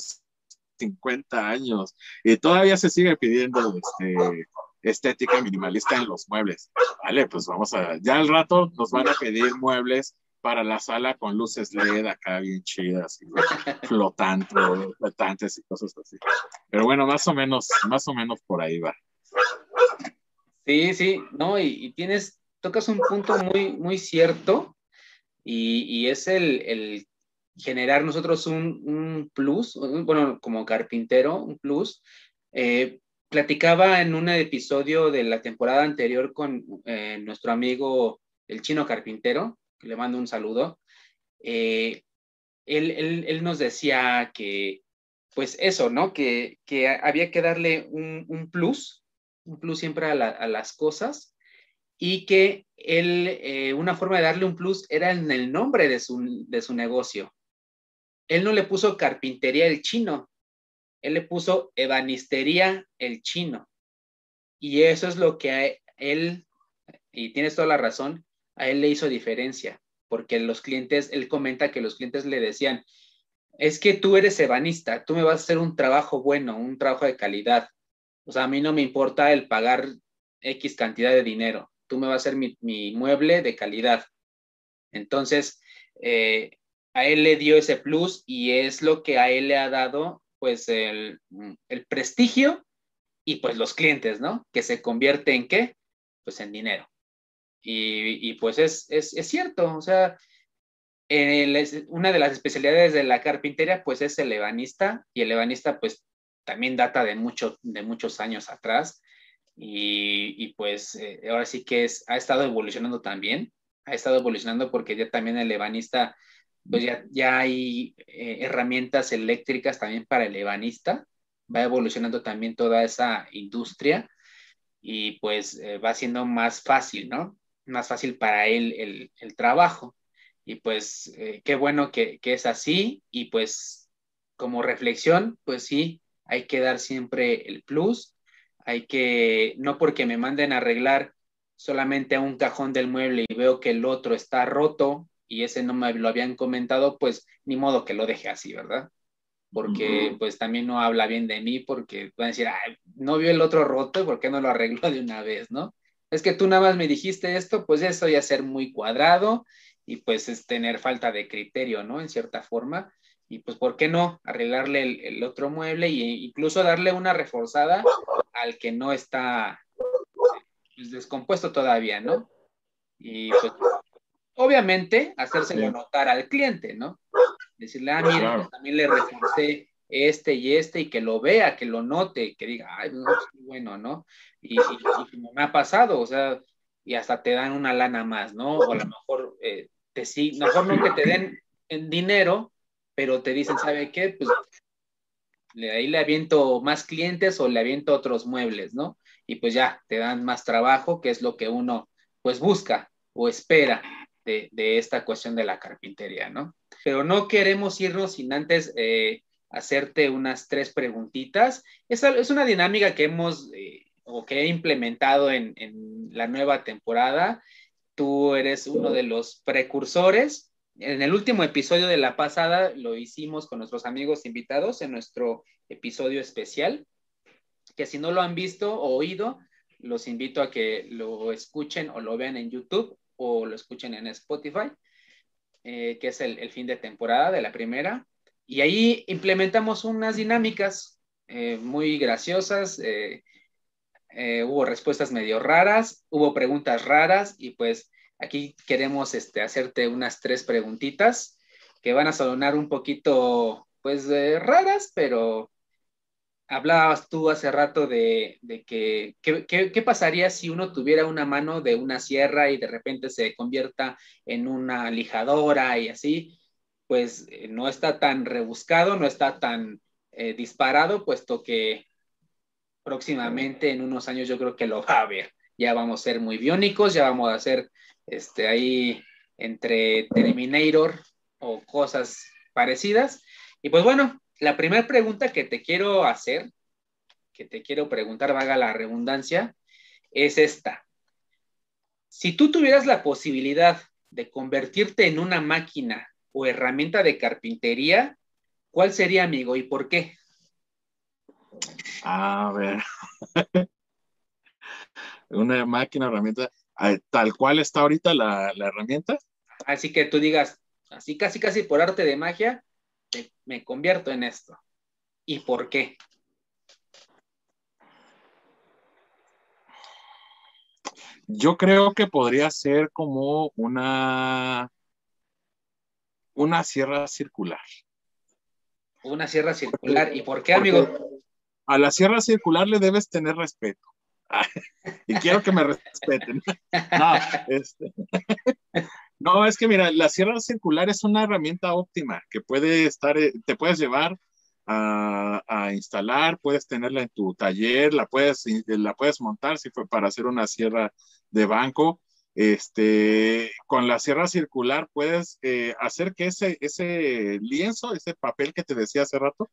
50 años y todavía se sigue pidiendo este, estética minimalista en los muebles. Vale, pues vamos a, ya al rato nos van a pedir muebles para la sala con luces LED acá bien chidas, y flotantes y cosas así. Pero bueno, más o menos, más o menos por ahí va. Sí, sí, no, y, y tienes, tocas un punto muy, muy cierto y, y es el, el generar nosotros un, un, plus, bueno, como carpintero, un plus. Eh, platicaba en un episodio de la temporada anterior con eh, nuestro amigo el chino carpintero, que le mando un saludo. Eh, él, él, él, nos decía que, pues eso, ¿no? Que, que había que darle un, un plus, un plus siempre a, la, a las cosas y que él, eh, una forma de darle un plus era en el nombre de su, de su negocio. Él no le puso carpintería el chino, él le puso ebanistería el chino. Y eso es lo que a él, y tienes toda la razón, a él le hizo diferencia, porque los clientes, él comenta que los clientes le decían, es que tú eres ebanista, tú me vas a hacer un trabajo bueno, un trabajo de calidad. O sea, a mí no me importa el pagar X cantidad de dinero, tú me vas a hacer mi, mi mueble de calidad. Entonces, eh, a él le dio ese plus y es lo que a él le ha dado pues el, el, prestigio y pues los clientes, ¿no? Que se convierte en qué? Pues en dinero. Y, y pues es, es, es, cierto, o sea, una de las especialidades de la carpintería, pues es el ebanista, y el ebanista, pues también data de, mucho, de muchos años atrás, y, pues eh, ahora sí que es, ha estado evolucionando también, ha estado evolucionando porque ya también el ebanista, pues ya, ya hay eh, herramientas eléctricas también para el ebanista, va evolucionando también toda esa industria y pues eh, va siendo más fácil, ¿no? Más fácil para él el, el trabajo. Y pues qué bueno que, que, es así y pues como reflexión, pues sí, hay que dar siempre el plus, hay que, no porque me manden a arreglar solamente a un cajón del mueble y veo que el otro está roto y ese no me lo habían comentado, pues ni modo que lo deje así, ¿verdad? Porque pues también no habla bien de mí porque van a decir, Ay, no vio el otro roto, ¿por qué no lo arregló de una vez, no? Es que tú nada más me dijiste esto, pues eso ya ser muy cuadrado y pues es tener falta de criterio, ¿no? En cierta forma. Y pues, ¿por qué no arreglarle el, otro mueble e incluso darle una reforzada al que no está pues, descompuesto todavía, ¿no? Y pues, obviamente, hacérselo notar al cliente, ¿no? Decirle, ah, mira, pues, también le reforcé este y este y que lo vea, que lo note, que diga, ay, no, bueno, ¿no? Y, y, me ha pasado, o sea, y hasta te dan una lana más, ¿no? O a lo mejor eh, te sí, mejor no que te den en dinero, pero te dicen, ¿sabe qué? Pues ahí le aviento más clientes o le aviento otros muebles, ¿no? Y pues ya te dan más trabajo, que es lo que uno pues busca o espera de, esta cuestión de la carpintería, ¿no? Pero no queremos irnos sin antes eh, hacerte unas tres preguntitas. Es, es una dinámica que hemos eh, o que he implementado en, en la nueva temporada tú eres uno de los precursores. En el último episodio de la pasada lo hicimos con nuestros amigos invitados en nuestro episodio especial, que si no lo han visto o oído, los invito a que lo escuchen o lo vean en YouTube o lo escuchen en Spotify, eh, que es el, fin de temporada de la primera. Y ahí implementamos unas dinámicas eh, muy graciosas. Eh, hubo respuestas medio raras, hubo preguntas raras y pues aquí queremos este, hacerte unas tres preguntitas que van a sonar un poquito pues raras, pero hablabas tú hace rato de, que qué pasaría si uno tuviera una mano de una sierra y de repente se convierta en una lijadora y así, pues eh, no está tan rebuscado, no está tan eh, disparado, puesto que próximamente en unos años yo creo que lo va a ver. Ya vamos a ser muy biónicos, ya vamos a ser este, ahí entre Terminator o cosas parecidas. Y pues bueno, la primera pregunta que te quiero hacer, que te quiero preguntar, vaga la redundancia, es esta. Si tú tuvieras la posibilidad de convertirte en una máquina o herramienta de carpintería, ¿cuál sería, amigo, y por qué? A ver. (laughs) Una máquina, herramienta, tal cual está ahorita la, herramienta. Así que tú digas, así casi, casi por arte de magia, me convierto en esto. ¿Y por qué? Yo creo que podría ser como una, una sierra circular. Una sierra circular. ¿Y por qué, amigo? a la sierra circular le debes tener respeto. (laughs) y quiero que me respeten. Este, (laughs) no, es que mira, la sierra circular es una herramienta óptima que puede estar, eh, te puedes llevar a, instalar, puedes tenerla en tu taller, la puedes, la puedes montar si fue para hacer una sierra de banco. Este, con la sierra circular puedes eh, hacer que ese, ese lienzo, ese papel que te decía hace rato,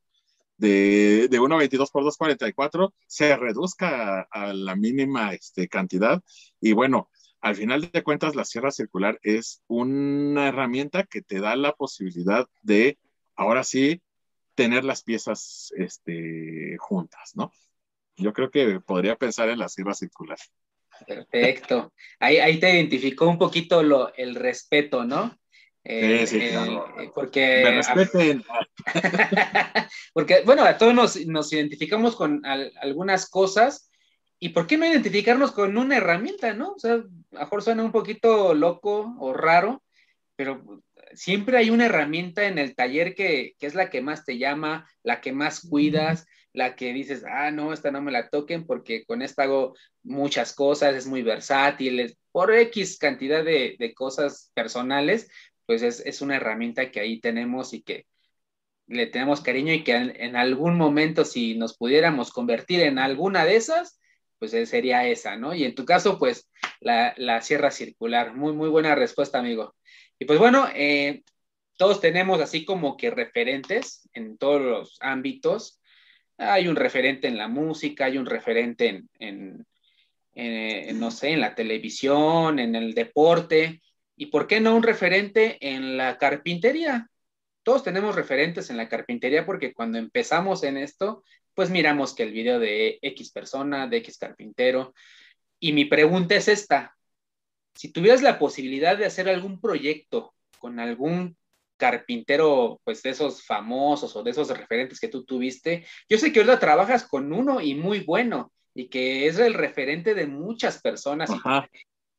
de, de 1.22 por 2.44 se reduzca a, la mínima este, cantidad. Y bueno, al final de cuentas, la sierra circular es una herramienta que te da la posibilidad de, ahora sí, tener las piezas este, juntas, ¿no? Yo creo que podría pensar en la sierra circular. Perfecto. Ahí, ahí te identificó un poquito lo, el respeto, ¿no? Eh, sí, eh, porque, (laughs) porque, bueno, a todos nos, identificamos con algunas cosas y ¿por qué no identificarnos con una herramienta, no? O sea, a lo mejor suena un poquito loco o raro, pero siempre hay una herramienta en el taller que, que, es la que más te llama, la que más cuidas, la que dices, ah, no, esta no me la toquen porque con esta hago muchas cosas, es muy versátil, por X cantidad de, de cosas personales, pues es, es, una herramienta que ahí tenemos y que le tenemos cariño y que en, algún momento si nos pudiéramos convertir en alguna de esas, pues sería esa, ¿no? Y en tu caso, pues la, la sierra circular. Muy, muy buena respuesta, amigo. Y pues bueno, eh, todos tenemos así como que referentes en todos los ámbitos. Hay un referente en la música, hay un referente en, en no sé, en la televisión, en el deporte. ¿Y por qué no un referente en la carpintería? todos tenemos referentes en la carpintería porque cuando empezamos en esto, pues miramos que el video de X persona, de X carpintero. Y mi pregunta es esta, si tuvieras la posibilidad de hacer algún proyecto con algún carpintero, pues de esos famosos o de esos referentes que tú tuviste, yo sé que ahora trabajas con uno y muy bueno y que es el referente de muchas personas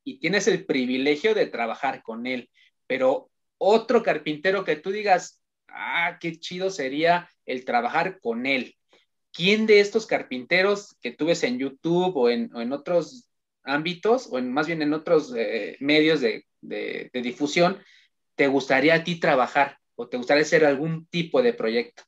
y tienes el privilegio de trabajar con él, pero otro carpintero que tú digas, ah, qué chido sería el trabajar con él. ¿Quién de estos carpinteros que tú ves en YouTube o en, otros ámbitos, o más bien en otros eh, medios de, difusión, te gustaría a ti trabajar o te gustaría hacer algún tipo de proyecto?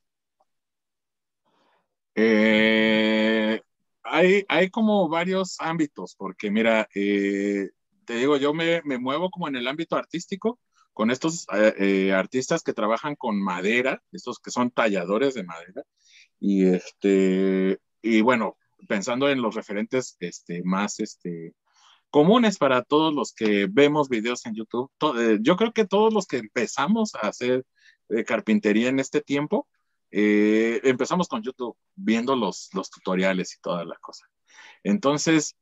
Eh, hay, hay, como varios ámbitos, porque mira, eh, te digo, yo me, me, muevo como en el ámbito artístico, con estos eh, eh, artistas que trabajan con madera, estos que son talladores de madera, y este, y bueno, pensando en los referentes este, más este, comunes para todos los que vemos videos en YouTube, eh, yo creo que todos los que empezamos a hacer carpintería en este tiempo, empezamos con YouTube, viendo los, los tutoriales y toda la cosa. Entonces,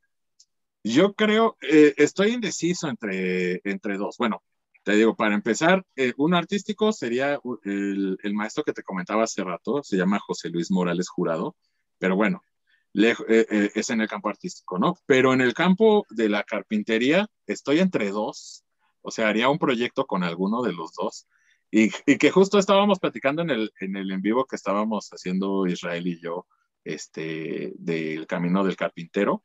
yo creo, estoy indeciso entre, entre dos. Bueno, te digo, para empezar, eh, un artístico sería el, maestro que te comentaba hace rato, se llama José Luis Morales Jurado, pero bueno, eh, eh, es en el campo artístico, ¿no? Pero en el campo de la carpintería estoy entre dos, o sea, haría un proyecto con alguno de los dos. Y, y, que justo estábamos platicando en el, en el en vivo que estábamos haciendo Israel y yo, este, del Camino del Carpintero,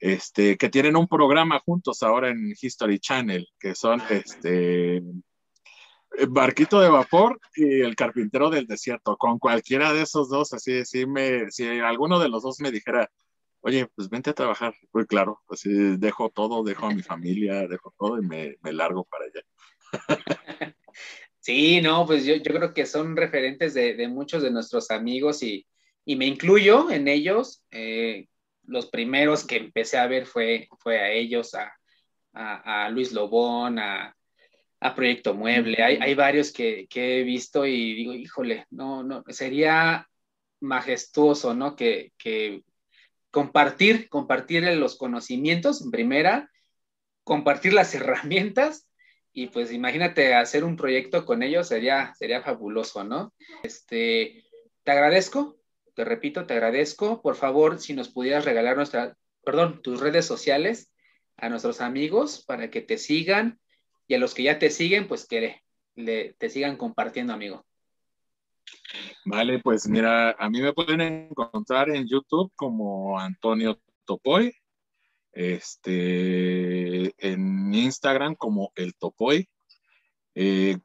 este, que tienen un programa juntos ahora en History Channel, que son este, Barquito de Vapor y El Carpintero del Desierto. Con cualquiera de esos dos, así, si, me, si alguno de los dos me dijera, oye, pues vente a trabajar, pues claro, pues dejo todo, dejo a mi familia, dejo todo y me, me largo para allá. (laughs) Sí, no, pues yo, yo creo que son referentes de, de muchos de nuestros amigos y, y, me incluyo en ellos. Eh, los primeros que empecé a ver fue, fue a ellos, a, Luis Lobón, a, Proyecto Mueble. Hay, varios que, he visto y digo, híjole, no, no, sería majestuoso, ¿no? Que, compartir, compartir los conocimientos en primera, compartir las (laughs) herramientas y pues imagínate hacer un proyecto con ellos sería, sería fabuloso, ¿no? Este, te agradezco te repito, te agradezco. Por favor, si nos pudieras regalar nuestra, perdón, tus redes sociales a nuestros amigos para que te sigan y a los que ya te siguen, pues que le, te sigan compartiendo, amigo. Vale, pues mira, a mí me pueden encontrar en YouTube como Antonio Topoy, este, en Instagram como El Topoy, eh,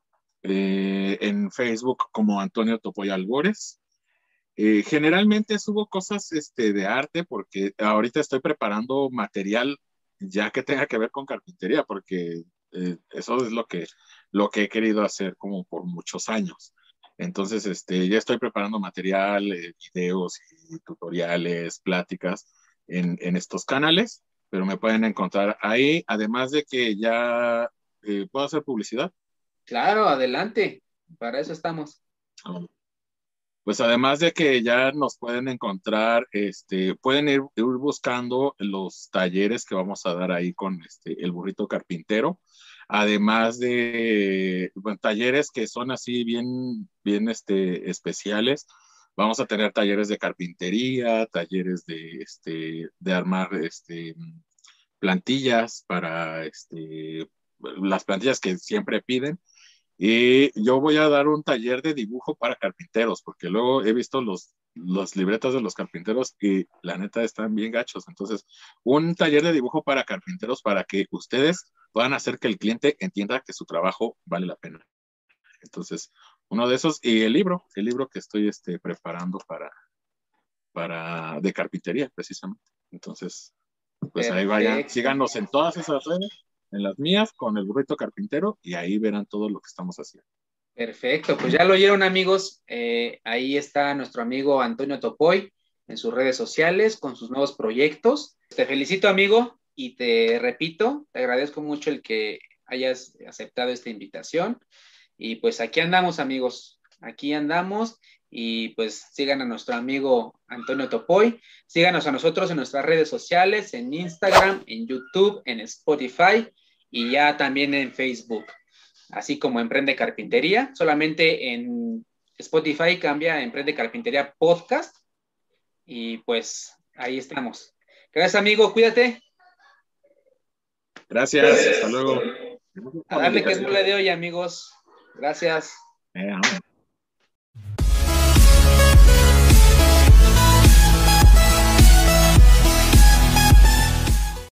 eh, en Facebook como Antonio Topoy Albores eh, generalmente subo cosas este, de arte porque ahorita estoy preparando material ya que tenga que ver con carpintería, porque eh, eso es lo que, lo que he querido hacer como por muchos años. Entonces, este, ya estoy preparando material, eh, videos y tutoriales, pláticas en, en, estos canales, pero me pueden encontrar ahí, además de que ya puedo hacer publicidad. Claro, adelante, para eso estamos. Pues además de que ya nos pueden encontrar, este, pueden ir, buscando los talleres que vamos a dar ahí con este, el burrito carpintero, además de talleres que son así bien, bien este, especiales. Vamos a tener talleres de carpintería, talleres de, este, de armar este, plantillas para este, las plantillas que siempre piden Y yo voy a dar un taller de dibujo para carpinteros, porque luego he visto los, los libretas de los carpinteros y la neta están bien gachos. Entonces, un taller de dibujo para carpinteros para que ustedes puedan hacer que el cliente entienda que su trabajo vale la pena. Entonces, uno de esos, y el libro, el libro que estoy este, preparando para, para, de carpintería, precisamente. Entonces, pues ahí vayan, síganos en todas esas redes en las mías con el burrito carpintero y ahí verán todo lo que estamos haciendo. Perfecto, pues ya lo oyeron amigos, eh, ahí está nuestro amigo Antonio Topoy en sus redes sociales con sus nuevos proyectos. Te felicito amigo y te repito, te agradezco mucho el que hayas aceptado esta invitación y pues aquí andamos amigos, aquí andamos y pues sigan a nuestro amigo Antonio Topoy, síganos a nosotros en nuestras redes sociales, en Instagram, en YouTube, en Spotify y ya también en Facebook, así como Emprende Carpintería, solamente en Spotify cambia Emprende Carpintería Podcast y pues ahí estamos. Gracias amigo, cuídate. Gracias, hasta luego. A darle que es mole de hoy amigos. Gracias. Eh,